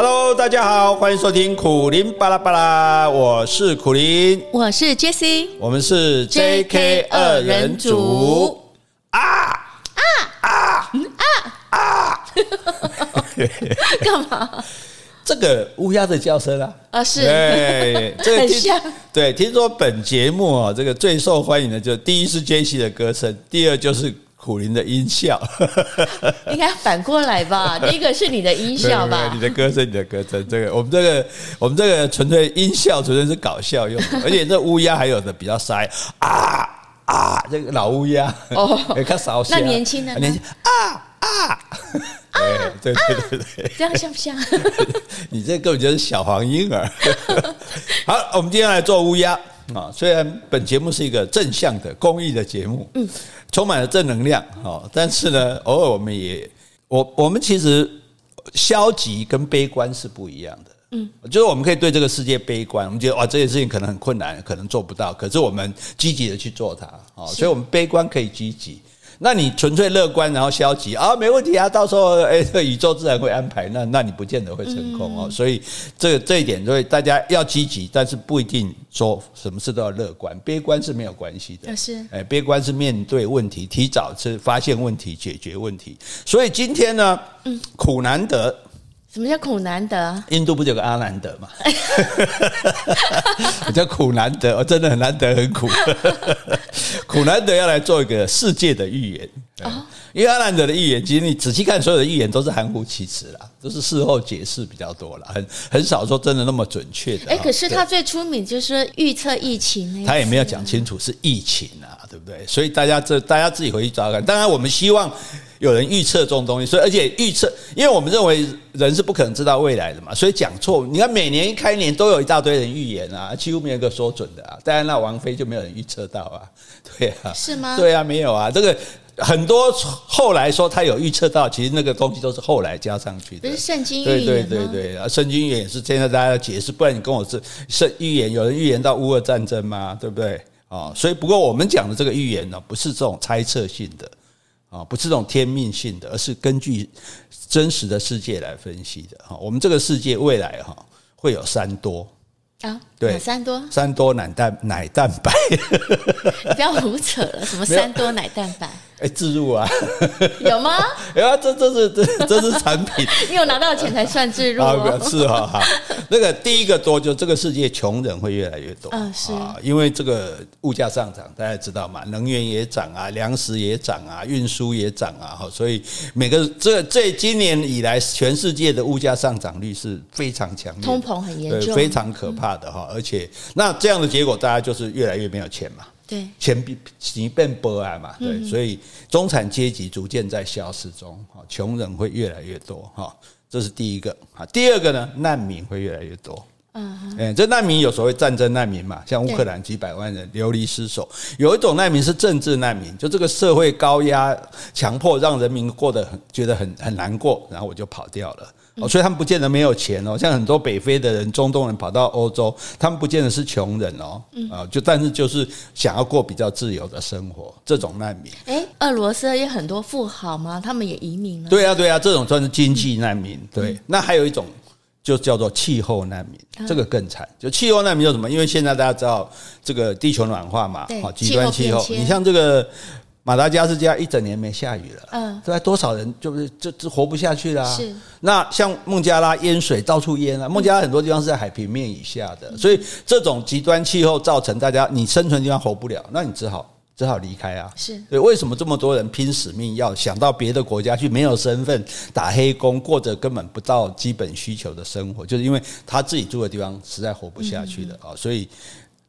Hello，大家好，欢迎收听苦林巴拉巴拉，我是苦林，我是 Jessie，我们是 JK 二人组。啊！啊！啊！啊！啊！干嘛？这个乌鸦的叫声啊，啊是，对，这个很像。对，听说本节目啊，这个最受欢迎的就第一是 Jessie 的歌声，第二就是。苦苓的音效，应该反过来吧？第一个是你的音效吧？你的歌声，你的歌声。这个我们这个我们这个纯粹音效，纯粹是搞笑用的。而且这乌鸦还有的比较塞啊啊，这个老乌鸦哦，看少些。那年轻的年轻啊啊啊！对对对对，这样像不像？你这根本就是小黄婴儿。好，我们今天来做乌鸦啊。虽然本节目是一个正向的公益的节目，嗯。充满了正能量，哈！但是呢，偶尔我们也，我我们其实消极跟悲观是不一样的，嗯，就是我们可以对这个世界悲观，我们觉得哇，这件事情可能很困难，可能做不到，可是我们积极的去做它，啊，所以我们悲观可以积极。那你纯粹乐观，然后消极啊，没问题啊，到时候哎，这宇宙自然会安排。那那你不见得会成功哦。所以这这一点，所以大家要积极，但是不一定说什么事都要乐观，悲观是没有关系的。是哎，悲观是面对问题，提早是发现问题，解决问题。所以今天呢，嗯苦难得。什么叫苦难得？印度不就有个阿南德吗？我叫苦难得，我真的很难得，很苦。苦难得要来做一个世界的预言，因为阿南德的预言，其实你仔细看，所有的预言都是含糊其辞啦，都是事后解释比较多啦，很很少说真的那么准确的。哎，可是他最出名就是预测疫情，他也没有讲清楚是疫情啊，对不对？所以大家这大家自己回去找看。当然，我们希望。有人预测这种东西，所以而且预测，因为我们认为人是不可能知道未来的嘛，所以讲错。你看每年一开年都有一大堆人预言啊，几乎没有一个说准的啊。当然那王菲就没有人预测到啊，对啊，是吗？对啊，没有啊。这个很多后来说他有预测到，其实那个东西都是后来加上去的。不是圣经预言吗？对对对对啊，圣经预言也是现在大家要解释，不然你跟我是圣预言，有人预言到乌俄战争吗？对不对？啊，所以不过我们讲的这个预言呢，不是这种猜测性的。啊，不是这种天命性的，而是根据真实的世界来分析的。哈，我们这个世界未来哈会有三多啊，对，三多三多奶蛋奶蛋白，你不要胡扯了，什么三多奶蛋白？哎，置入啊，有吗？哎呀，这这是这这是产品，你有拿到钱才算置入哦。是哈哈，那个第一个多，就这个世界穷人会越来越多。嗯，是啊，因为这个物价上涨，大家知道嘛，能源也涨啊，粮食也涨啊，运输也涨啊，哈，所以每个这这今年以来，全世界的物价上涨率是非常强烈，通膨很严重，对，非常可怕的哈。而且那这样的结果，大家就是越来越没有钱嘛。对，钱变钱变薄啊嘛，对，所以中产阶级逐渐在消失中，哈，穷人会越来越多，哈，这是第一个，啊，第二个呢，难民会越来越多，嗯，哎，这难民有所谓战争难民嘛，像乌克兰几百万人流离失所，有一种难民是政治难民，就这个社会高压强迫让人民过得很觉得很很难过，然后我就跑掉了。哦，所以他们不见得没有钱哦，像很多北非的人、中东人跑到欧洲，他们不见得是穷人哦，啊，就但是就是想要过比较自由的生活，这种难民。哎，俄罗斯也很多富豪吗？他们也移民了？对啊，对啊，这种算是经济难民。对，那还有一种就叫做气候难民，这个更惨。就气候难民叫什么？因为现在大家知道这个地球暖化嘛，好极端气候，你像这个。马达加斯加一整年没下雨了，嗯，对，多少人就是就就活不下去了。是，那像孟加拉淹水到处淹啊，孟加拉很多地方是在海平面以下的，所以这种极端气候造成大家你生存地方活不了，那你只好只好离开啊。是对，为什么这么多人拼死命要想到别的国家去，没有身份打黑工，过着根本不到基本需求的生活，就是因为他自己住的地方实在活不下去了啊，所以。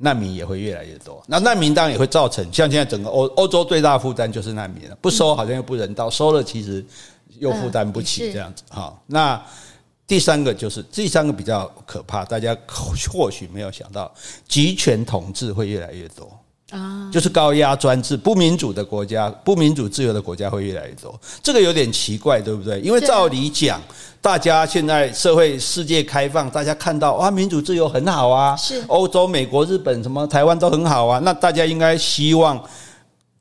难民也会越来越多，那难民当然也会造成像现在整个欧欧洲最大的负担就是难民了，不收好像又不人道，收了其实又负担不起这样子哈。那第三个就是第三个比较可怕，大家或许没有想到，集权统治会越来越多。啊，就是高压专制、不民主的国家、不民主自由的国家会越来越多，这个有点奇怪，对不对？因为照理讲，大家现在社会世界开放，大家看到哇，民主自由很好啊，是欧洲、美国、日本什么台湾都很好啊，那大家应该希望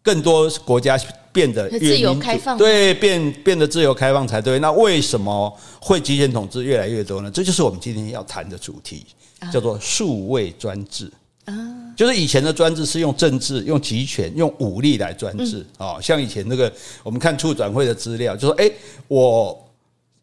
更多国家变得越自由开放，对，变变得自由开放才对。那为什么会集权统治越来越多呢？这就是我们今天要谈的主题，叫做数位专制啊。就是以前的专制是用政治、用集权、用武力来专制啊。像以前那个，我们看处转会的资料，就说：哎，我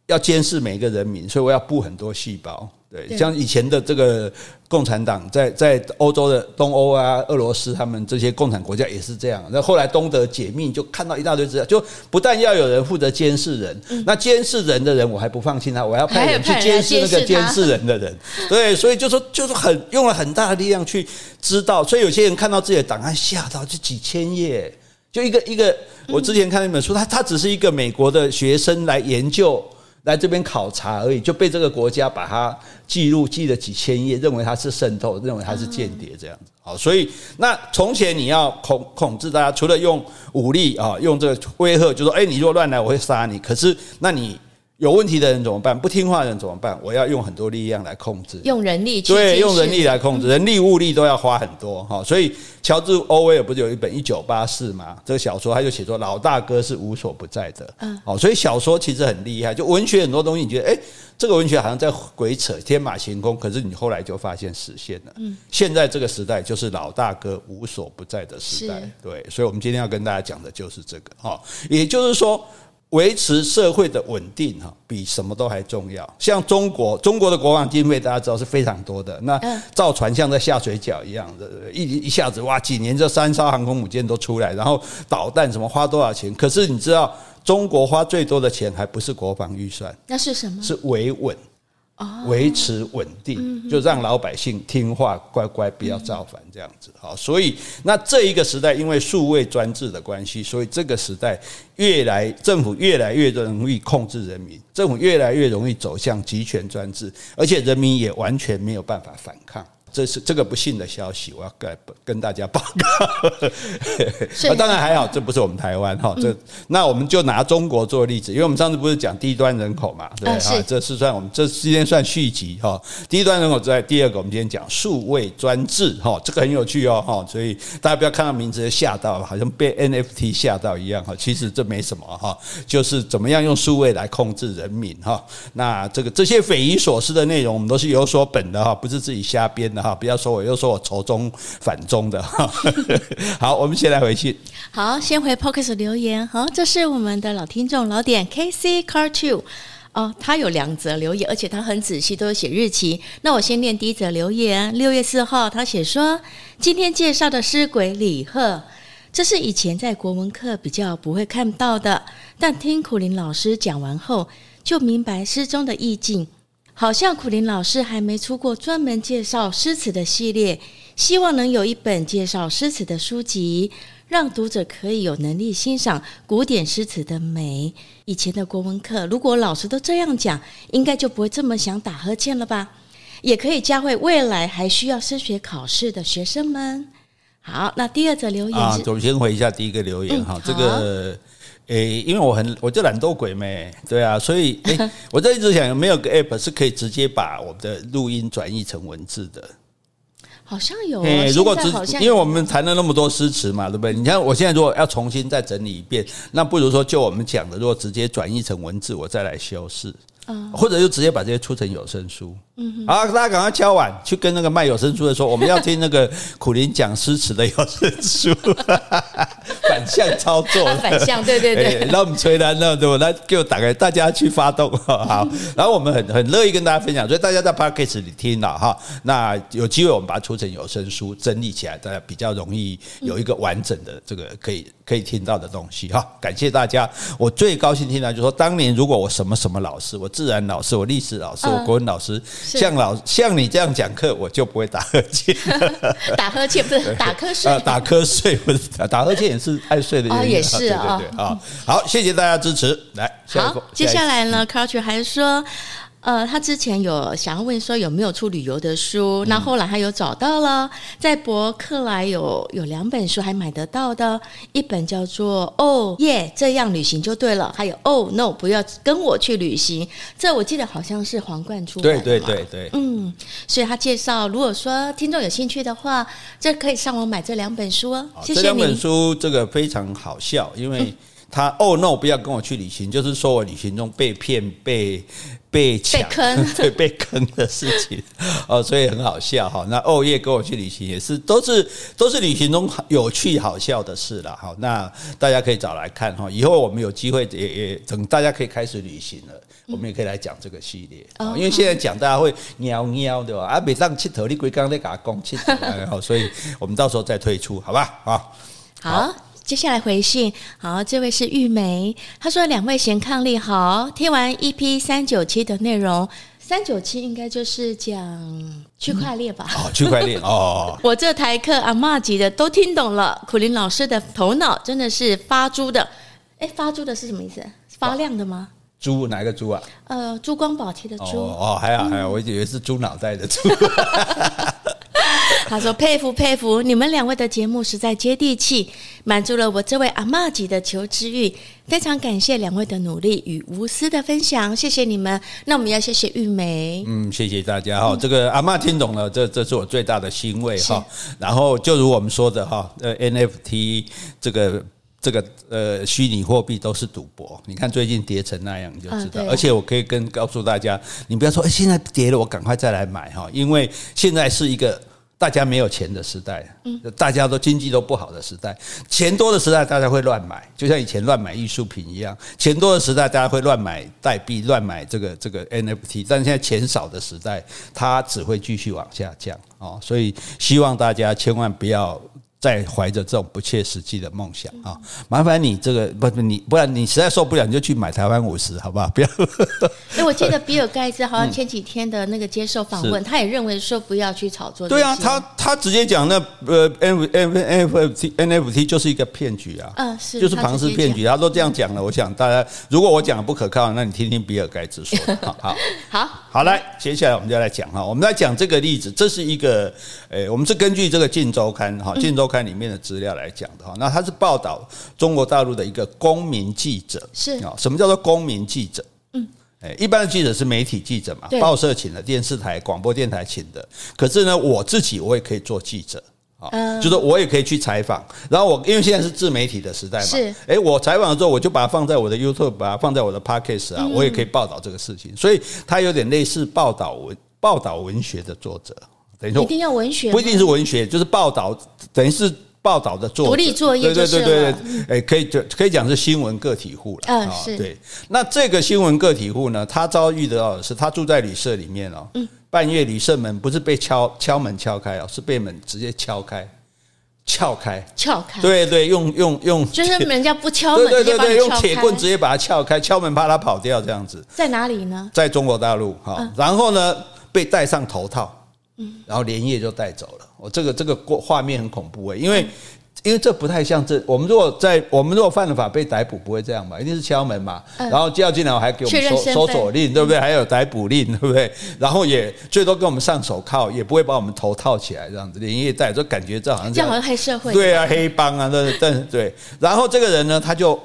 要监视每一个人民，所以我要布很多细胞。对，像以前的这个共产党在在欧洲的东欧啊、俄罗斯，他们这些共产国家也是这样。那后来东德解密，就看到一大堆资料，就不但要有人负责监视人，那监视人的人我还不放心他，我要派人去监视那个监视人的人。对，所以就说就是很用了很大的力量去知道，所以有些人看到自己的档案吓到，就几千页，就一个一个。我之前看那本书，他他只是一个美国的学生来研究。来这边考察而已，就被这个国家把它记录记了几千页，认为它是渗透，认为它是间谍这样子。好，所以那从前你要恐控制大家，除了用武力啊，用这个威吓，就说，诶，你若乱来，我会杀你。可是那你。有问题的人怎么办？不听话的人怎么办？我要用很多力量来控制，用人力去对，用人力来控制，人力物力都要花很多哈。所以乔治·欧威尔不是有一本《一九八四》吗？这个小说他就写说，老大哥是无所不在的。嗯，好，所以小说其实很厉害，就文学很多东西，你觉得诶，这个文学好像在鬼扯，天马行空，可是你后来就发现实现了。嗯，现在这个时代就是老大哥无所不在的时代。对，所以我们今天要跟大家讲的就是这个哈，也就是说。维持社会的稳定，哈，比什么都还重要。像中国，中国的国防经费大家知道是非常多的，那造船像在下水饺一样的，一一下子哇，几年这三艘航空母舰都出来，然后导弹什么花多少钱？可是你知道，中国花最多的钱还不是国防预算，那是什么？是维稳。维持稳定，就让老百姓听话，乖乖不要造反，这样子好。所以，那这一个时代，因为数位专制的关系，所以这个时代越来政府越来越容易控制人民，政府越来越容易走向集权专制，而且人民也完全没有办法反抗。这是这个不幸的消息，我要跟跟大家报告。啊，当然还好，这不是我们台湾哈。这那我们就拿中国做例子，因为我们上次不是讲低端人口嘛，对哈，这是算我们这今天算续集哈。低端人口之外，第二个我们今天讲数位专制哈，这个很有趣哦哈。所以大家不要看到名字就吓到，好像被 NFT 吓到一样哈。其实这没什么哈，就是怎么样用数位来控制人民哈。那这个这些匪夷所思的内容，我们都是有所本的哈，不是自己瞎编的。好，不要说我又说我仇中反中的哈。好，我们先来回去。好，先回 Podcast 留言。好，这是我们的老听众老点 KC Car Two 哦，他有两则留言，而且他很仔细，都有写日期。那我先念第一则留言，六月四号，他写说今天介绍的诗鬼李贺，这是以前在国文课比较不会看到的，但听苦苓老师讲完后，就明白诗中的意境。好像苦林老师还没出过专门介绍诗词的系列，希望能有一本介绍诗词的书籍，让读者可以有能力欣赏古典诗词的美。以前的国文课，如果老师都这样讲，应该就不会这么想打呵欠了吧？也可以教会未来还需要升学考试的学生们。好，那第二则留言啊，我先回一下第一个留言哈，这个。诶、欸，因为我很，我就懒惰鬼咩，对啊，所以诶、欸，我在一直想有没有个 app 是可以直接把我们的录音转译成文字的？好像有、如果只，因为我们谈了那么多诗词嘛，对不对？你看我现在如果要重新再整理一遍，那不如说就我们讲的，如果直接转译成文字，我再来修饰。嗯或者就直接把这些出成有声书。嗯，好，大家赶快敲碗去跟那个卖有声书的说，我们要听那个苦林讲诗词的有声书，反向操作，反向，对对对，让我们吹单，那对不？那就打开，大家去发动，好。然后我们很很乐意跟大家分享，所以大家在 Podcast 里听了哈，那有机会我们把它出成有声书，整理起来，大家比较容易有一个完整的这个可以可以听到的东西哈。感谢大家，我最高兴听到就是说，当年如果我什么什么老师，我。自然老师，我历史老师，我国文老师，像老像你这样讲课，我就不会打呵欠。打呵欠不是 打瞌睡，打瞌睡不是打呵欠，也是爱睡的原因。哦，也是啊。好，谢谢大家支持。来，好，接下来呢 c o u c h 还说，呃，他之前有想要问说有没有出旅游的书，那、嗯、后来他有找到了，在博客来有有两本书还买得到的，一本叫做《哦耶这样旅行就对了》，还有《哦 no 不要跟我去旅行》，这我记得好像是皇冠出版的。对对对对，嗯，所以他介绍，如果说听众有兴趣的话，这可以上网买这两本书哦。谢谢你。这两本书这个非常好笑，因为 他 oh, no 不要跟我去旅行，就是说我旅行中被骗被。被坑，对被坑的事情 哦，所以很好笑哈。那哦耶，跟我去旅行也是，都是都是旅行中有趣好笑的事了哈。那大家可以找来看哈。以后我们有机会也也等大家可以开始旅行了，我们也可以来讲这个系列。因为现在讲大家会喵喵的啊，每当七头你龟刚在给他讲七头，所以我们到时候再推出，好吧？好。好。接下来回信，好，这位是玉梅，她说：“两位贤伉俪好，听完 EP 三九七的内容，三九七应该就是讲区块链吧？哦，区块链哦，我这台课阿妈级的都听懂了，苦林老师的头脑真的是发珠的，哎，发珠的是什么意思？发亮的吗？珠哪个珠啊？呃，珠光宝气的珠哦，哦，还好还好，我以为是猪脑袋的猪。他说：“佩服佩服，你们两位的节目实在接地气，满足了我这位阿嬷级的求知欲。非常感谢两位的努力与无私的分享，谢谢你们。那我们要谢谢玉梅，嗯，谢谢大家哈。嗯、这个阿嬷听懂了，这这是我最大的欣慰哈。然后就如我们说的哈，呃，NFT 这个这个呃虚拟货币都是赌博。你看最近跌成那样，你就知道。嗯、而且我可以跟告诉大家，你不要说哎，现在跌了，我赶快再来买哈，因为现在是一个。”大家没有钱的时代，大家都经济都不好的时代，钱多的时代大家会乱买，就像以前乱买艺术品一样。钱多的时代大家会乱买代币，乱买这个这个 NFT，但现在钱少的时代，它只会继续往下降哦。所以希望大家千万不要。在怀着这种不切实际的梦想啊，麻烦你这个不不你不然你实在受不了，你就去买台湾五十，好不好？不要。哎，我记得 比尔盖茨好像前几天的那个接受访问，他也认为说不要去炒作。对啊，他他直接讲那呃 N N F F T N F T 就是一个骗局啊，嗯是，就是庞氏骗局。他都这样讲了，我想大家如果我讲的不可靠，那你听听比尔盖茨说。好 好好，好来，接下来我们就来讲哈，我们来讲这个例子，这是一个诶，我们是根据这个《镜周刊》哈，《镜周刊》。看里面的资料来讲的话，那他是报道中国大陆的一个公民记者，是啊，什么叫做公民记者？嗯，诶，一般的记者是媒体记者嘛，报社请的，电视台、广播电台请的。可是呢，我自己我也可以做记者啊，就是我也可以去采访。然后我因为现在是自媒体的时代嘛，是，诶，我采访了之后，我就把它放在我的 YouTube，把它放在我的 Podcast 啊，我也可以报道这个事情。所以它有点类似报道文报道文学的作者。等于说，一定要文学，不一定是文学，就是报道，等于是报道的作者，独立作业，对对对对对，可以就可以讲是新闻个体户了。嗯，是。对，那这个新闻个体户呢，他遭遇得到的是，他住在旅社里面哦，半夜旅社门不是被敲敲门敲开哦，是被门直接敲开，撬开，撬开，对对，用用用，就是人家不敲门，对对对，用铁棍直接把它撬开，敲门怕他跑掉这样子。在哪里呢？在中国大陆哈，然后呢，被戴上头套。嗯，然后连夜就带走了。我这个这个画面很恐怖诶，因为因为这不太像这。我们如果在我们如果犯了法被逮捕，不会这样吧？一定是敲门嘛，然后叫进来，我还给我们搜搜索令，对不对？还有逮捕令，对不对？然后也最多给我们上手铐，也不会把我们头套起来这样子，连夜带，就感觉这好像这样好像黑社会。对啊，黑帮啊，对对对。然后这个人呢，他就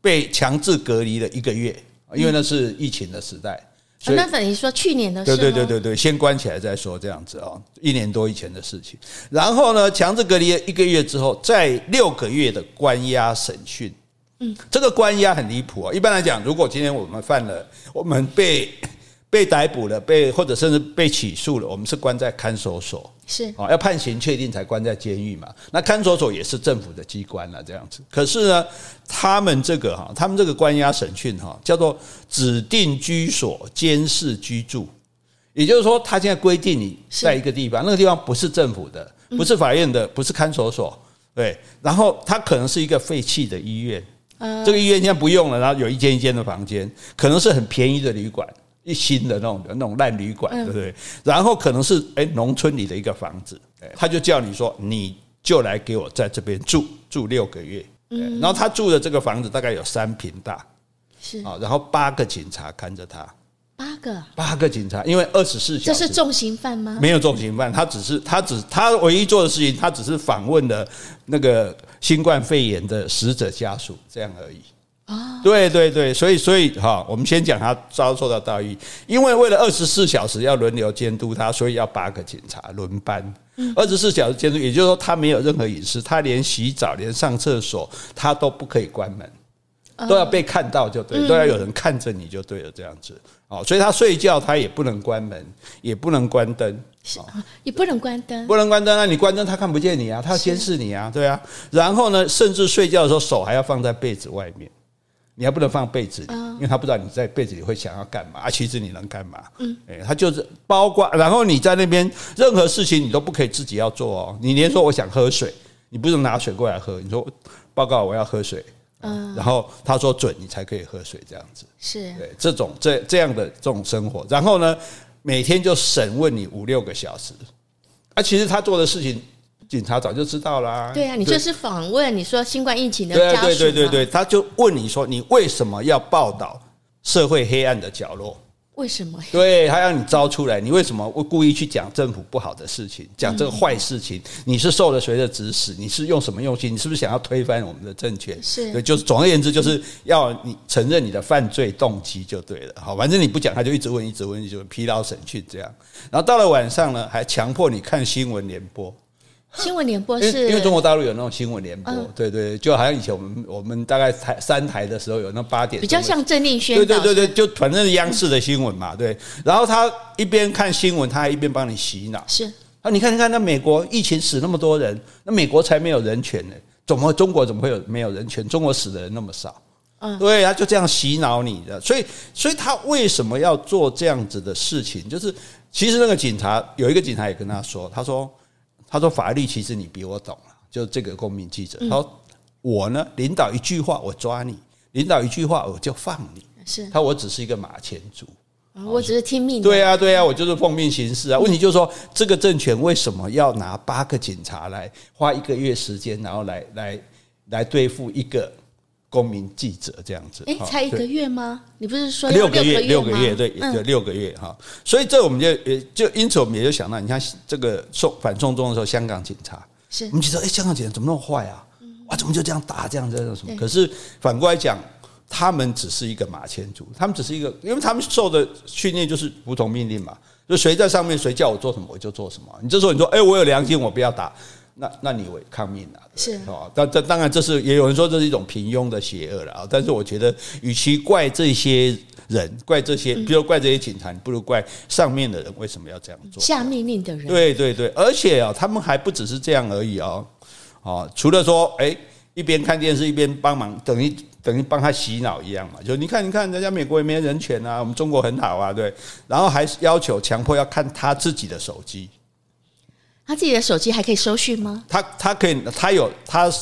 被强制隔离了一个月，因为那是疫情的时代。所以那等于说去年的事，对对对对对，先关起来再说，这样子哦，一年多以前的事情。然后呢，强制隔离一个月之后，再六个月的关押审讯。嗯，这个关押很离谱啊。一般来讲，如果今天我们犯了，我们被被逮捕了，被或者甚至被起诉了，我们是关在看守所。是啊，要判刑确定才关在监狱嘛。那看守所也是政府的机关了，这样子。可是呢，他们这个哈，他们这个关押审讯哈，叫做指定居所监视居住，也就是说，他现在规定你在一个地方，那个地方不是政府的，不是法院的，不是看守所，对。然后它可能是一个废弃的医院，这个医院现在不用了，然后有一间一间的房间，可能是很便宜的旅馆。一新的那种的那种烂旅馆，对不对？然后可能是哎，农村里的一个房子，他就叫你说，你就来给我在这边住住六个月。嗯，然后他住的这个房子大概有三平大，是啊，然后八个警察看着他，八个，八个警察，因为二十四小时。这是重刑犯吗？没有重刑犯，他只是他只他唯一做的事情，他只是访问了那个新冠肺炎的死者家属，这样而已。啊，对对对，所以所以哈，我们先讲他遭受到待遇，因为为了二十四小时要轮流监督他，所以要八个警察轮班。二十四小时监督，也就是说他没有任何隐私，他连洗澡、连上厕所他都不可以关门，都要被看到就对，都要有人看着你就对了，这样子。哦，所以他睡觉他也不能关门，也不能关灯，也不能关灯，不能关灯。那你关灯他看不见你啊，他要监视你啊，对啊。然后呢，甚至睡觉的时候手还要放在被子外面。你还不能放被子里，因为他不知道你在被子里会想要干嘛。啊，其实你能干嘛？嗯，诶，他就是包括，然后你在那边任何事情你都不可以自己要做哦。你连说我想喝水，你不能拿水过来喝。你说报告我要喝水，嗯，然后他说准你才可以喝水，这样子是对这种这这样的这种生活。然后呢，每天就审问你五六个小时。啊，其实他做的事情。警察早就知道啦。对啊，你就是访问你说新冠疫情的家属。对对对对，他就问你说，你为什么要报道社会黑暗的角落？为什么？对，他让你招出来，你为什么会故意去讲政府不好的事情，讲这个坏事情？你是受了谁的指使？你是用什么用心？你是不是想要推翻我们的政权？是对，就是总而言之，就是要你承认你的犯罪动机就对了。好，反正你不讲，他就一直问，一直问，就疲劳审讯这样。然后到了晚上呢，还强迫你看新闻联播。新闻联播是，因为中国大陆有那种新闻联播，对对，就好像以前我们我们大概台三台的时候有那八点，比较像政令宣导，对对对对，就反正是央视的新闻嘛，对。然后他一边看新闻，他还一边帮你洗脑。是啊，你看你看，那美国疫情死那么多人，那美国才没有人权呢？怎么中国怎么会有没有人权？中国死的人那么少，嗯，对，他就这样洗脑你的。所以，所以他为什么要做这样子的事情？就是其实那个警察有一个警察也跟他说，他说。他说：“法律其实你比我懂了，就这个公民记者。他说我呢，领导一句话我抓你，领导一句话我就放你。是他，我只是一个马前卒，我只是听命。对啊，对啊，我就是奉命行事啊。问题就是说，这个政权为什么要拿八个警察来花一个月时间，然后来来来对付一个？”公民记者这样子，哎，才一个月吗？你不是说六个月？六个月，对，对，六个月哈。所以这我们就也就因此我们也就想到，你看这个送反送中的时候，香港警察是，我们觉得哎，香港警察怎么那么坏啊？哇，怎么就这样打这样这样什么？可是反过来讲，他们只是一个马前卒，他们只是一个，因为他们受的训练就是服从命令嘛，就谁在上面，谁叫我做什么我就做什么。你这时候你说，哎，我有良心，我不要打。那那你违抗命了，是哦。但这当然这是也有人说这是一种平庸的邪恶了啊。但是我觉得，与其怪这些人，怪这些，比如怪这些警察，不如怪上面的人为什么要这样做？下命令的人，对对对。而且啊，他们还不只是这样而已哦。哦，除了说，哎，一边看电视一边帮忙，等于等于帮他洗脑一样嘛。就你看，你看，人家美国也没人权啊，我们中国很好啊，对。然后还要求强迫要看他自己的手机。他自己的手机还可以收讯吗？他他可以，他有他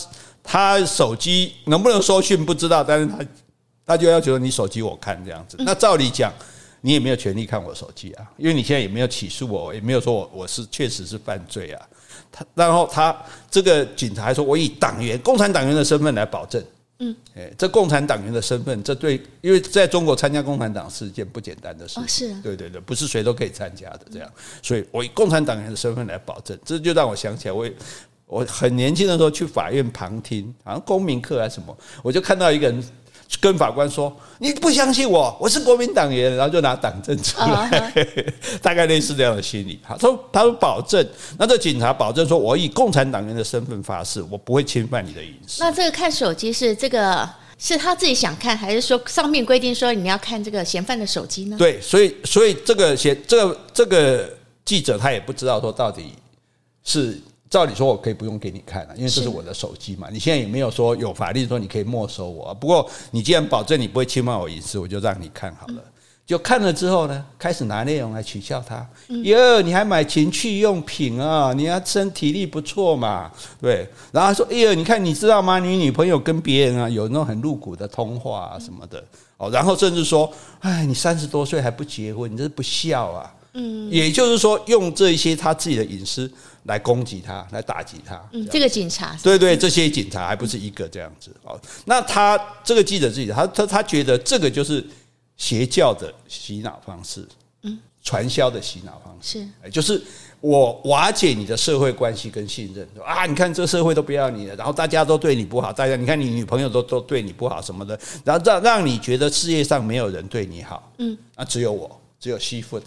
他手机能不能收讯不知道，但是他他就要求你手机我看这样子。那照理讲，你也没有权利看我手机啊，因为你现在也没有起诉我，也没有说我我是确实是犯罪啊。他然后他这个警察还说，我以党员共产党员的身份来保证。嗯，哎，这共产党员的身份，这对，因为在中国参加共产党是一件不简单的事情。是，对对对，不是谁都可以参加的。这样，所以我以共产党员的身份来保证，这就让我想起来，我我很年轻的时候去法院旁听，好像公民课还是什么，我就看到一个人。跟法官说：“你不相信我，我是国民党员，然后就拿党证出来，大概类似这样的心理。他说：“他说保证，那这警察保证说，我以共产党员的身份发誓，我不会侵犯你的隐私。”那这个看手机是这个是他自己想看，还是说上面规定说你要看这个嫌犯的手机呢？对，所以所以这个嫌这个这个记者他也不知道说到底是。照理说，我可以不用给你看了，因为这是我的手机嘛。你现在也没有说有法律说你可以没收我。不过你既然保证你不会侵犯我隐私，我就让你看好了。就看了之后呢，开始拿内容来取笑他。哟，你还买情趣用品啊？你要身体力不错嘛？对。然后他说：“哎呀，你看，你知道吗？你女朋友跟别人啊有那种很露骨的通话啊什么的。哦，然后甚至说：哎，你三十多岁还不结婚，你这是不孝啊。嗯，也就是说，用这些他自己的隐私。”来攻击他，来打击他。嗯，这个警察，对对，这些警察还不是一个这样子哦。那他这个记者自己，他他他觉得这个就是邪教的洗脑方式，嗯，传销的洗脑方式是，就是我瓦解你的社会关系跟信任，啊，你看这社会都不要你了，然后大家都对你不好，大家你看你女朋友都都对你不好什么的，然后让让你觉得世界上没有人对你好，嗯，啊，只有我，只有西富的，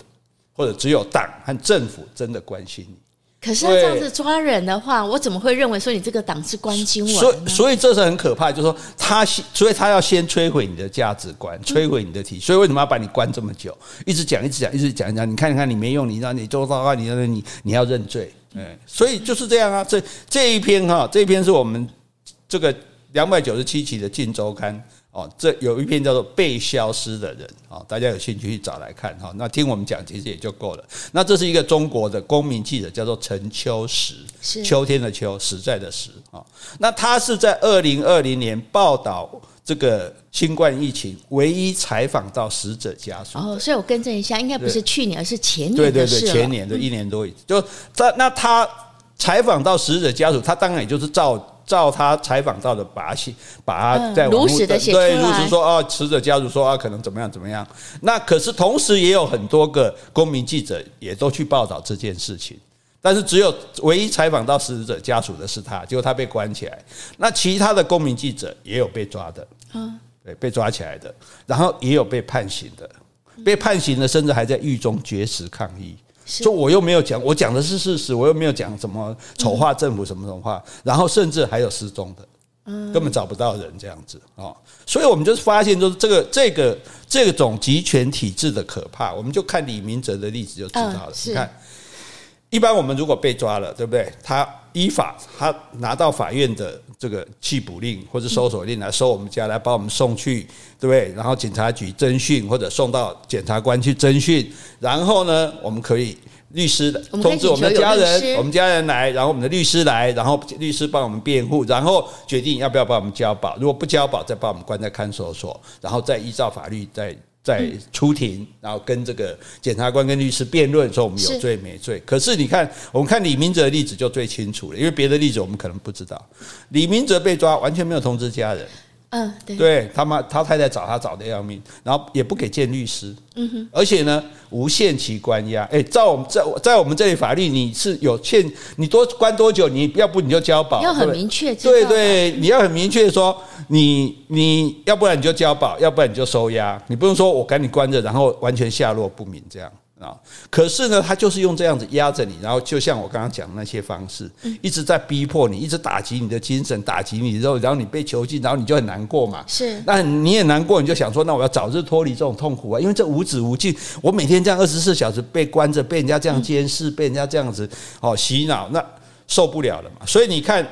或者只有党和政府真的关心你。可是他这样子抓人的话，我怎么会认为说你这个党是关心我？所以，所以这是很可怕，就是说他先，所以他要先摧毁你的价值观，摧毁你的体。所以为什么要把你关这么久？一直讲，一直讲，一直讲讲。你看，你看，你没用，你让你做报告，你让你你要认罪。嗯，所以就是这样啊。这这一篇哈，这一篇是我们这个两百九十七期的《镜周刊》。哦，这有一篇叫做《被消失的人》哦，大家有兴趣去找来看哈。那听我们讲其实也就够了。那这是一个中国的公民记者，叫做陈秋实，秋天的秋，实在的实啊。那他是在二零二零年报道这个新冠疫情，唯一采访到死者家属。哦，所以我更正一下，应该不是去年，而是前年。对对对，前年的一年多，就在那他采访到死者家属，他当然也就是照。照他采访到的把戏，把他在如实的写对，如实说啊，死者家属说啊，可能怎么样怎么样。那可是同时也有很多个公民记者也都去报道这件事情，但是只有唯一采访到死者家属的是他，结果他被关起来。那其他的公民记者也有被抓的，嗯，对，被抓起来的，然后也有被判刑的，被判刑的甚至还在狱中绝食抗议。就我又没有讲，我讲的是事实，我又没有讲什么丑化政府什么什么话，然后甚至还有失踪的，根本找不到人这样子啊，所以我们就是发现，就是这个这个这种集权体制的可怕，我们就看李明哲的例子就知道了。你看，一般我们如果被抓了，对不对？他依法，他拿到法院的这个缉捕令或者搜索令来收我们家，来把我们送去，对不对？然后警察局侦讯或者送到检察官去侦讯，然后呢，我们可以律师通知我们的家人，我们家人来，然后我们的律师来，然后律师帮我们辩护，然后决定要不要把我们交保。如果不交保，再把我们关在看守所，然后再依照法律再。在出庭，然后跟这个检察官跟律师辩论，说我们有罪没罪。可是你看，我们看李明哲的例子就最清楚了，因为别的例子我们可能不知道。李明哲被抓，完全没有通知家人。嗯，对，对他妈他太太找他找的要命，然后也不给见律师，嗯哼，而且呢，无限期关押。哎，在我们在在我们这里法律，你是有限，你多关多久，你要不你就交保，要很明确，对对，你要很明确说，你你要不然你就交保，要不然你就收押，你不用说我赶紧关着，然后完全下落不明这样。啊！可是呢，他就是用这样子压着你，然后就像我刚刚讲的那些方式，一直在逼迫你，一直打击你的精神，打击你之后，然后你被囚禁，然后你就很难过嘛。是，那你也难过，你就想说，那我要早日脱离这种痛苦啊！因为这无止无尽，我每天这样二十四小时被关着，被人家这样监视，被人家这样子哦洗脑，那受不了了嘛。所以你看。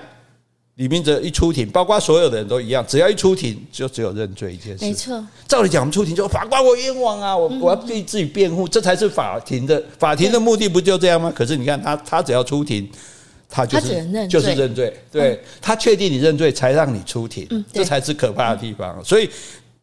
李明哲一出庭，包括所有的人都一样，只要一出庭，就只有认罪一件事。没错，照理讲，我们出庭就法官，我冤枉啊，我我要对自己辩护，这才是法庭的法庭的目的，不就这样吗？可是你看他，他只要出庭，他就是就是认罪，对。他确定你认罪，才让你出庭，这才是可怕的地方。所以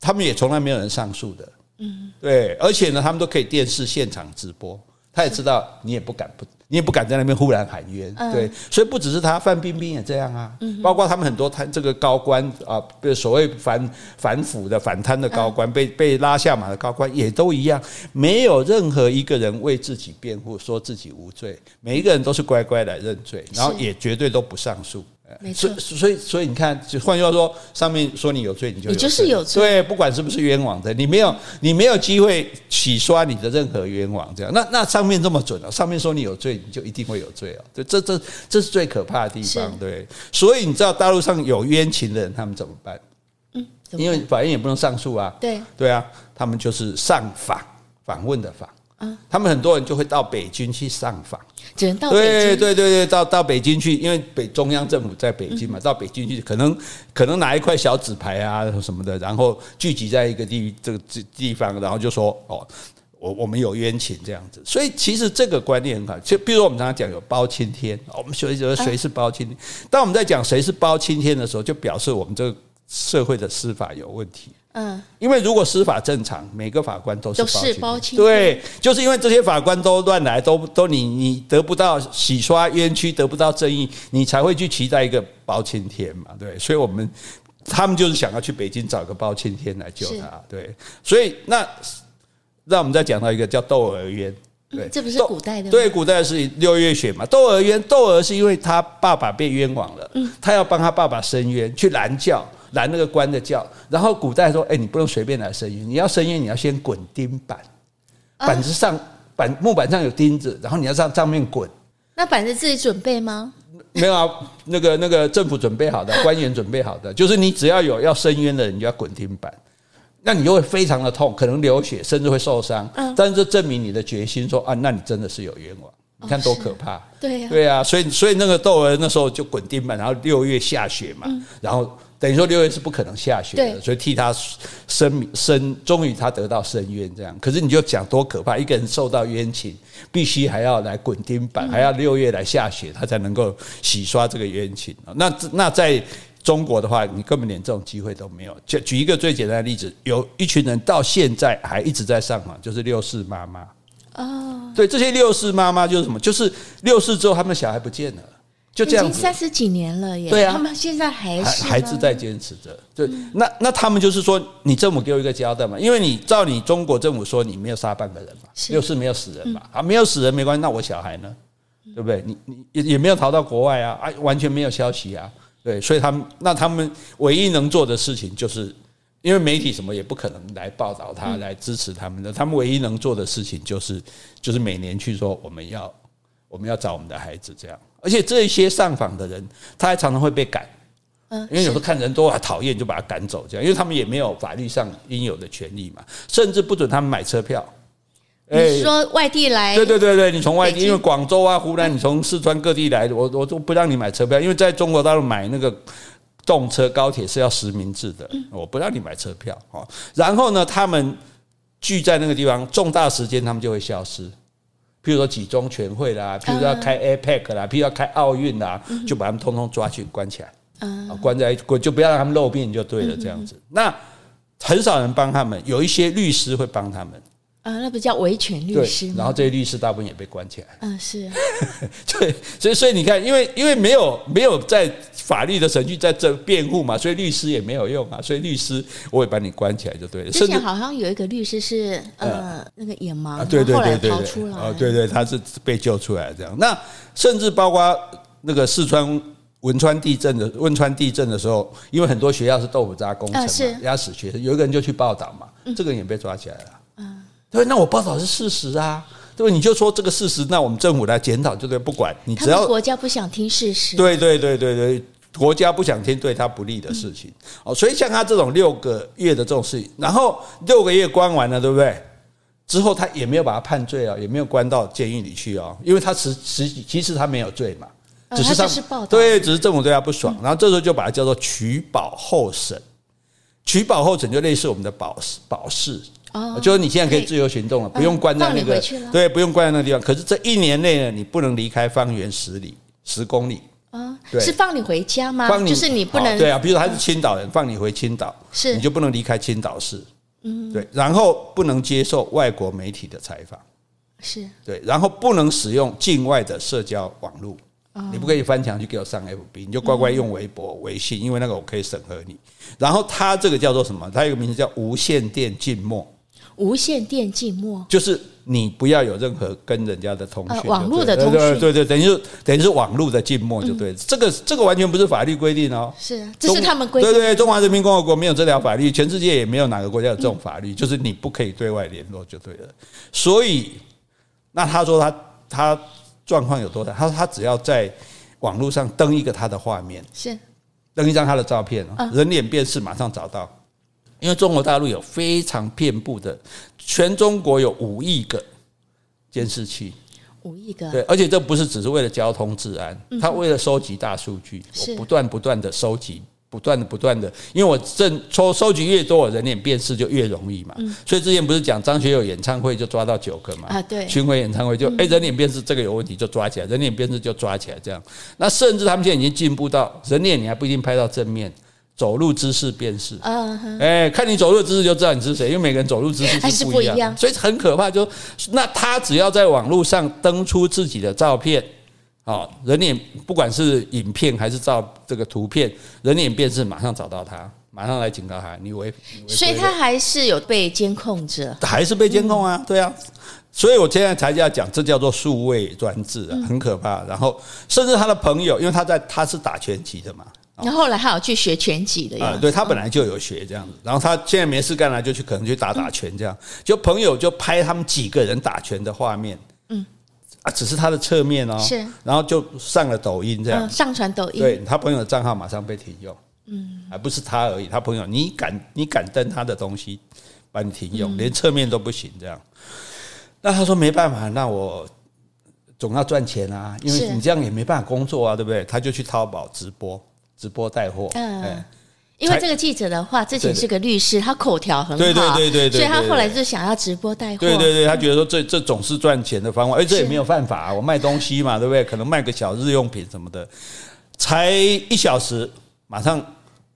他们也从来没有人上诉的，嗯，对，而且呢，他们都可以电视现场直播，他也知道你也不敢不。你也不敢在那边忽然喊冤，对，所以不只是他，范冰冰也这样啊，包括他们很多贪这个高官啊，被所谓反反腐的反贪的高官，被被拉下马的高官也都一样，没有任何一个人为自己辩护，说自己无罪，每一个人都是乖乖来认罪，然后也绝对都不上诉。没错，所以所以你看，就换句话说，上面说你有罪，你就有罪，你就是有罪。对，不管是不是冤枉的，你没有你没有机会洗刷你的任何冤枉。这样，那那上面这么准了，上面说你有罪，你就一定会有罪啊。对，这这这是最可怕的地方。对，所以你知道大陆上有冤情的人，他们怎么办？嗯，因为法院也不能上诉啊。对对啊，他们就是上访访问的访。嗯，他们很多人就会到北京去上访。只能到北京，对对对对，到到北京去，因为北中央政府在北京嘛，到北京去，可能可能拿一块小纸牌啊什么的，然后聚集在一个地这个地方，然后就说哦，我我们有冤情这样子。所以其实这个观念很好，就比如我们常常讲有包青天，我们所以说谁是包青天？当我们在讲谁是包青天的时候，就表示我们这个社会的司法有问题。嗯，因为如果司法正常，每个法官都是包青天，对，就是因为这些法官都乱来，都都你你得不到洗刷冤屈，得不到正义，你才会去期待一个包青天嘛，对，所以我们他们就是想要去北京找个包青天来救他。对，所以那让我们再讲到一个叫窦娥冤。对，这不是古代的吗？对，古代是六月雪嘛。窦娥冤，窦娥是因为他爸爸被冤枉了，嗯，他要帮他爸爸伸冤，去拦轿，拦那个官的轿。然后古代说，哎，你不能随便来申冤，你要申冤，你要先滚钉板，板子上板木板上有钉子，然后你要上上面滚。那板子自己准备吗？没有啊，那个那个政府准备好的，官员准备好的，就是你只要有要申冤的人，你就要滚钉板。那你就会非常的痛，可能流血，甚至会受伤。嗯，但是这证明你的决心，说啊，那你真的是有冤枉。你看多可怕。对呀，对啊，所以所以那个窦娥那时候就滚钉板，然后六月下雪嘛，然后等于说六月是不可能下雪的，所以替他申申，终于他得到申冤这样。可是你就讲多可怕，一个人受到冤情，必须还要来滚钉板，还要六月来下雪，他才能够洗刷这个冤情。那那在。中国的话，你根本连这种机会都没有。就举一个最简单的例子，有一群人到现在还一直在上访，就是六四妈妈。哦，对，这些六四妈妈就是什么？就是六四之后，他们小孩不见了，就这样子。已经三十几年了耶。对啊，他们现在还是还是在坚持着。对，那那他们就是说，你政府给我一个交代嘛，因为你照你中国政府说，你没有杀半个人嘛，又是没有死人嘛，啊，没有死人没关系，那我小孩呢？对不对？你你也也没有逃到国外啊，啊，完全没有消息啊。对，所以他们那他们唯一能做的事情，就是因为媒体什么也不可能来报道他，来支持他们的。他们唯一能做的事情，就是就是每年去说我们要我们要找我们的孩子这样。而且这些上访的人，他还常常会被赶，嗯，因为有时候看人多啊讨厌，就把他赶走这样。因为他们也没有法律上应有的权利嘛，甚至不准他们买车票。你说外地来？对对对对，你从外地，因为广州啊、湖南，你从四川各地来，我我都不让你买车票，因为在中国大陆买那个动车高铁是要实名制的，我不让你买车票。然后呢，他们聚在那个地方，重大时间他们就会消失，譬如说几中全会啦，譬如说要开 APEC 啦，譬如要开奥运啦，就把他们通通抓去关起来，关在就不要让他们露面就对了，这样子。那很少人帮他们，有一些律师会帮他们。啊，那不叫维权律师吗？然后这些律师大部分也被关起来。嗯，是。对，所以所以你看，因为因为没有没有在法律的程序在这辩护嘛，所以律师也没有用啊。所以律师我也把你关起来就对了。之前好像有一个律师是呃那个眼盲，对对对对，逃出来。哦，对对，他是被救出来这样。那甚至包括那个四川汶川地震的汶川地震的时候，因为很多学校是豆腐渣工程嘛，压死学生，有一个人就去报道嘛，这个人也被抓起来了。对，那我报道是事实啊，对不对？你就说这个事实，那我们政府来检讨，就对，不管你只要国家不想听事实，对对对对对，国家不想听对他不利的事情，哦，所以像他这种六个月的这种事情，然后六个月关完了，对不对？之后他也没有把他判罪啊，也没有关到监狱里去哦，因为他实实际其实他没有罪嘛，只是他对，只是政府对他不爽，然后这时候就把它叫做取保候审，取保候审就类似我们的保保释。哦，就是你现在可以自由行动了，不用关在那个，对，不用关在那个地方。可是这一年内呢，你不能离开方圆十里、十公里。啊，是放你回家吗？放你，就是你不能对啊。比如说他是青岛人，放你回青岛，是你就不能离开青岛市。嗯，对，然后不能接受外国媒体的采访，是对，然后不能使用境外的社交网络。你不可以翻墙去给我上 FB，你就乖乖用微博、微信，因为那个我可以审核你。然后他这个叫做什么？他有个名字叫无线电静默。无线电静默就是你不要有任何跟人家的通讯，网络的通讯，对对，等于是等于是网络的静默就对了。这个这个完全不是法律规定哦，是这是他们规定。对对，中华人民共和国没有这条法律，全世界也没有哪个国家有这种法律，就是你不可以对外联络就对了。所以，那他说他他状况有多大？他说他只要在网络上登一个他的画面，是登一张他的照片，人脸辨识马上找到。因为中国大陆有非常遍布的，全中国有五亿个监视器，五亿个，对，而且这不是只是为了交通治安，他为了收集大数据，我不断不断的收集，不断的不断的，因为我正收收集越多，我人脸辨识就越容易嘛，所以之前不是讲张学友演唱会就抓到九个嘛，啊对，巡回演唱会就哎人脸辨识这个有问题就抓起来，人脸辨识就抓起来这样，那甚至他们现在已经进步到人脸你还不一定拍到正面。走路姿势辨识，嗯，哎，看你走路姿势就知道你是谁，因为每个人走路姿势是不一样，所以很可怕。就那他只要在网络上登出自己的照片，哦，人脸不管是影片还是照这个图片，人脸辨识马上找到他，马上来警告他，你违，所以他还是有被监控着，还是被监控啊？对啊，所以我现在才要讲，这叫做数位专制啊，很可怕。然后甚至他的朋友，因为他在他是打拳击的嘛。然后后来还有去学拳击的呀？对，他本来就有学这样子，然后他现在没事干了，就去可能去打打拳这样。就朋友就拍他们几个人打拳的画面，嗯，啊，只是他的侧面哦，是，然后就上了抖音这样，上传抖音，对他朋友的账号马上被停用，嗯，还不是他而已，他朋友你敢你敢登他的东西，把你停用，连侧面都不行这样。那他说没办法，那我总要赚钱啊，因为你这样也没办法工作啊，对不对？他就去淘宝直播。直播带货，嗯，因为这个记者的话，之前是个律师，他口条很好，对对对对，所以他后来就想要直播带货，对对对，他觉得说这这总是赚钱的方法，而这也没有犯法，我卖东西嘛，对不对？可能卖个小日用品什么的，才一小时，马上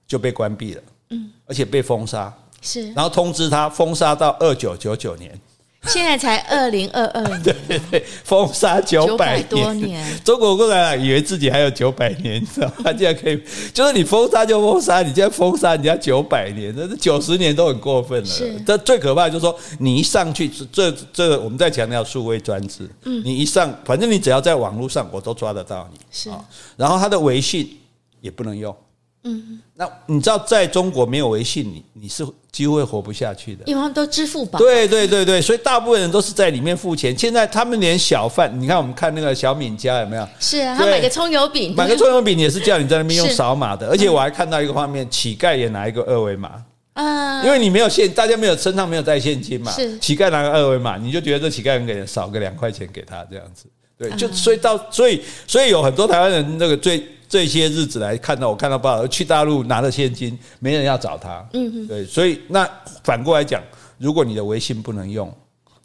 就被关闭了，嗯，而且被封杀，是，然后通知他封杀到二九九九年。现在才二零二二年，对对对，封杀九百多年。中国共产党以为自己还有九百年，你知道吗？他竟然可以，就是你封杀就封杀，你竟然封杀人家九百年，这是九十年都很过分了。是，这最可怕的就是说，你一上去，这这我们在强调数位专制。嗯，你一上，反正你只要在网络上，我都抓得到你。是，然后他的微信也不能用。嗯，那你知道在中国没有微信，你你是几乎会活不下去的，因为他们都支付宝。对对对对，所以大部分人都是在里面付钱。现在他们连小贩，你看我们看那个小敏家有没有？是啊，他买个葱油饼，买个葱油饼也是叫你在那边用扫码的。而且我还看到一个画面，乞丐也拿一个二维码啊，因为你没有现，大家没有身上没有带现金嘛，是乞丐拿个二维码，你就觉得这乞丐很给人少个两块钱给他这样子。对，就所以到所以所以有很多台湾人那个最。这些日子来看到，我看到报道，去大陆拿了现金，没人要找他。嗯哼，对，所以那反过来讲，如果你的微信不能用，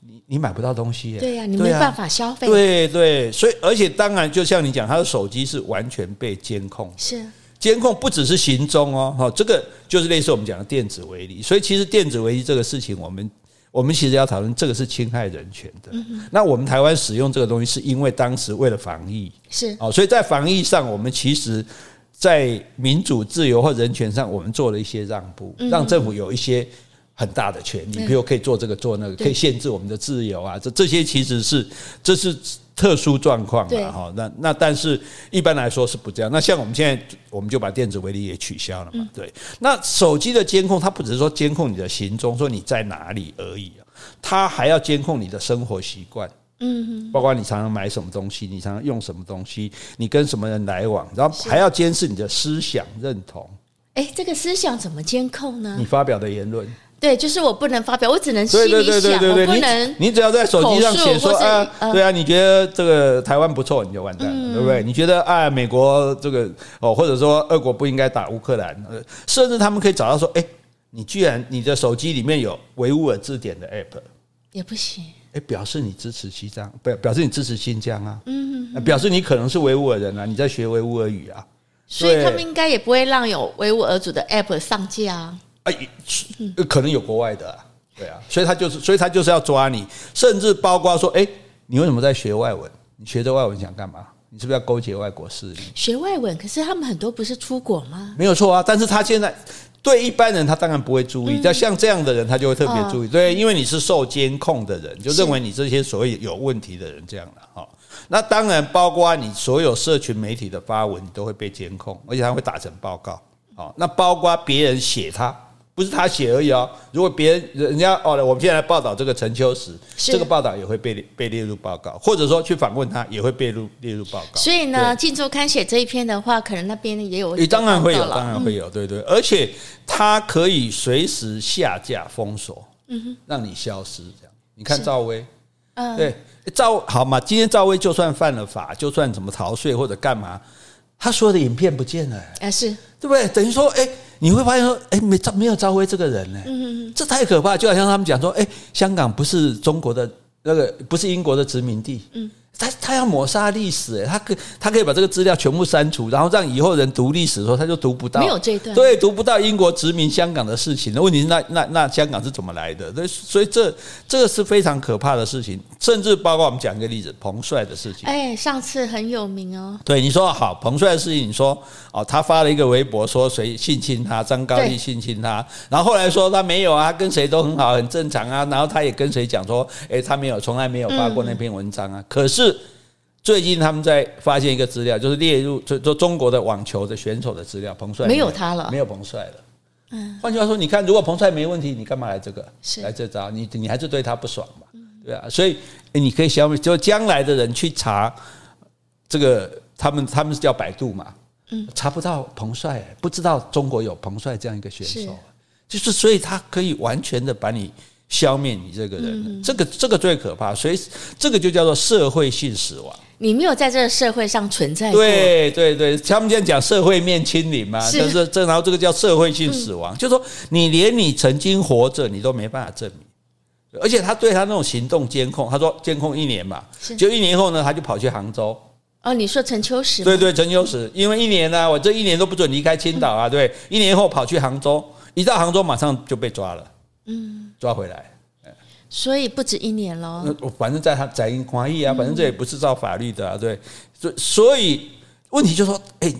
你你买不到东西。对呀，你没办法消费。对对，所以而且当然，就像你讲，他的手机是完全被监控。是，监控不只是行踪哦，哈，这个就是类似我们讲的电子围篱。所以其实电子围篱这个事情，我们。我们其实要讨论这个是侵害人权的。那我们台湾使用这个东西，是因为当时为了防疫，是。哦，所以在防疫上，我们其实，在民主、自由或人权上，我们做了一些让步，让政府有一些很大的权利，比如可以做这个做那个，可以限制我们的自由啊，这这些其实是这是。特殊状况了，哈，那那但是一般来说是不这样。那像我们现在，我们就把电子围篱也取消了嘛，对。那手机的监控，它不只是说监控你的行踪，说你在哪里而已啊，它还要监控你的生活习惯，嗯，包括你常常买什么东西，你常常用什么东西，你跟什么人来往，然后还要监视你的思想认同。哎，这个思想怎么监控呢？你发表的言论。对，就是我不能发表，我只能心里想，对对对对对，我不能。你只要在手机上写说啊，对啊，你觉得这个台湾不错，你就完蛋了，嗯、对不对？你觉得啊，美国这个哦，或者说俄国不应该打乌克兰，呃甚至他们可以找到说，哎，你居然你的手机里面有维吾尔字典的 app，也不行。哎，表示你支持西藏，表表示你支持新疆啊，嗯，嗯，表示你可能是维吾尔人啊，你在学维吾尔语啊，所以他们应该也不会让有维吾尔族的 app 上架啊。啊，可能有国外的，对啊，所以他就是，所以他就是要抓你，甚至包括说，哎，你为什么在学外文？你学这外文想干嘛？你是不是要勾结外国势力？学外文，可是他们很多不是出国吗？没有错啊，但是他现在对一般人，他当然不会注意，像像这样的人，他就会特别注意，对，因为你是受监控的人，就认为你这些所谓有问题的人这样的哈。那当然，包括你所有社群媒体的发文，你都会被监控，而且他会打成报告。哦，那包括别人写他。不是他写而已哦，如果别人人家哦，我们现在来报道这个陈秋实，这个报道也会被被列入报告，或者说去访问他也会被入列入报告。所以呢，晋周刊写这一篇的话，可能那边也有，当然会有，当然会有，对对，而且他可以随时下架封锁，嗯哼，让你消失这样。你看赵薇，嗯，对，赵好嘛，今天赵薇就算犯了法，就算怎么逃税或者干嘛，他所有的影片不见了，哎，是对不对？等于说，哎。你会发现说，哎，没赵没有赵薇这个人呢，嗯，这太可怕。就好像他们讲说，哎，香港不是中国的那个，不是英国的殖民地，嗯，他他要抹杀历史，他可他可以把这个资料全部删除，然后让以后人读历史的时候他就读不到，没有这一段，对，读不到英国殖民香港的事情。那问题是那那那香港是怎么来的？对，所以这这个是非常可怕的事情，甚至包括我们讲一个例子，彭帅的事情。哎，上次很有名哦。对，你说好，彭帅的事情，你说哦，他发了一个微博说谁性侵他，张高丽性侵他，然后后来说他没有啊，跟谁都很好，很正常啊，然后他也跟谁讲说，哎，他没有，从来没有发过那篇文章啊，可是。最近他们在发现一个资料，就是列入就就中国的网球的选手的资料，彭帅没，有他了，没有彭帅了。嗯，换句话说，你看，如果彭帅没问题，你干嘛来这个？是来这招？你你还是对他不爽嘛？对啊，所以你可以消灭，就将来的人去查这个，他们他们是叫百度嘛，嗯，查不到彭帅，不知道中国有彭帅这样一个选手，是就是所以他可以完全的把你。消灭你这个人，嗯、这个这个最可怕，所以这个就叫做社会性死亡。你没有在这个社会上存在过。对对对，他们现在讲社会面清零嘛，是就是这，然后这个叫社会性死亡，嗯、就是说你连你曾经活着，你都没办法证明。而且他对他那种行动监控，他说监控一年嘛，就一年后呢，他就跑去杭州。哦，你说陈秋实？对对，陈秋实，因为一年呢、啊，我这一年都不准离开青岛啊，对，一年后跑去杭州，一到杭州马上就被抓了。嗯，抓回来，所以不止一年喽。那反正在他在英华裔啊，反正这也不是照法律的啊，对。所所以问题就是说，哎，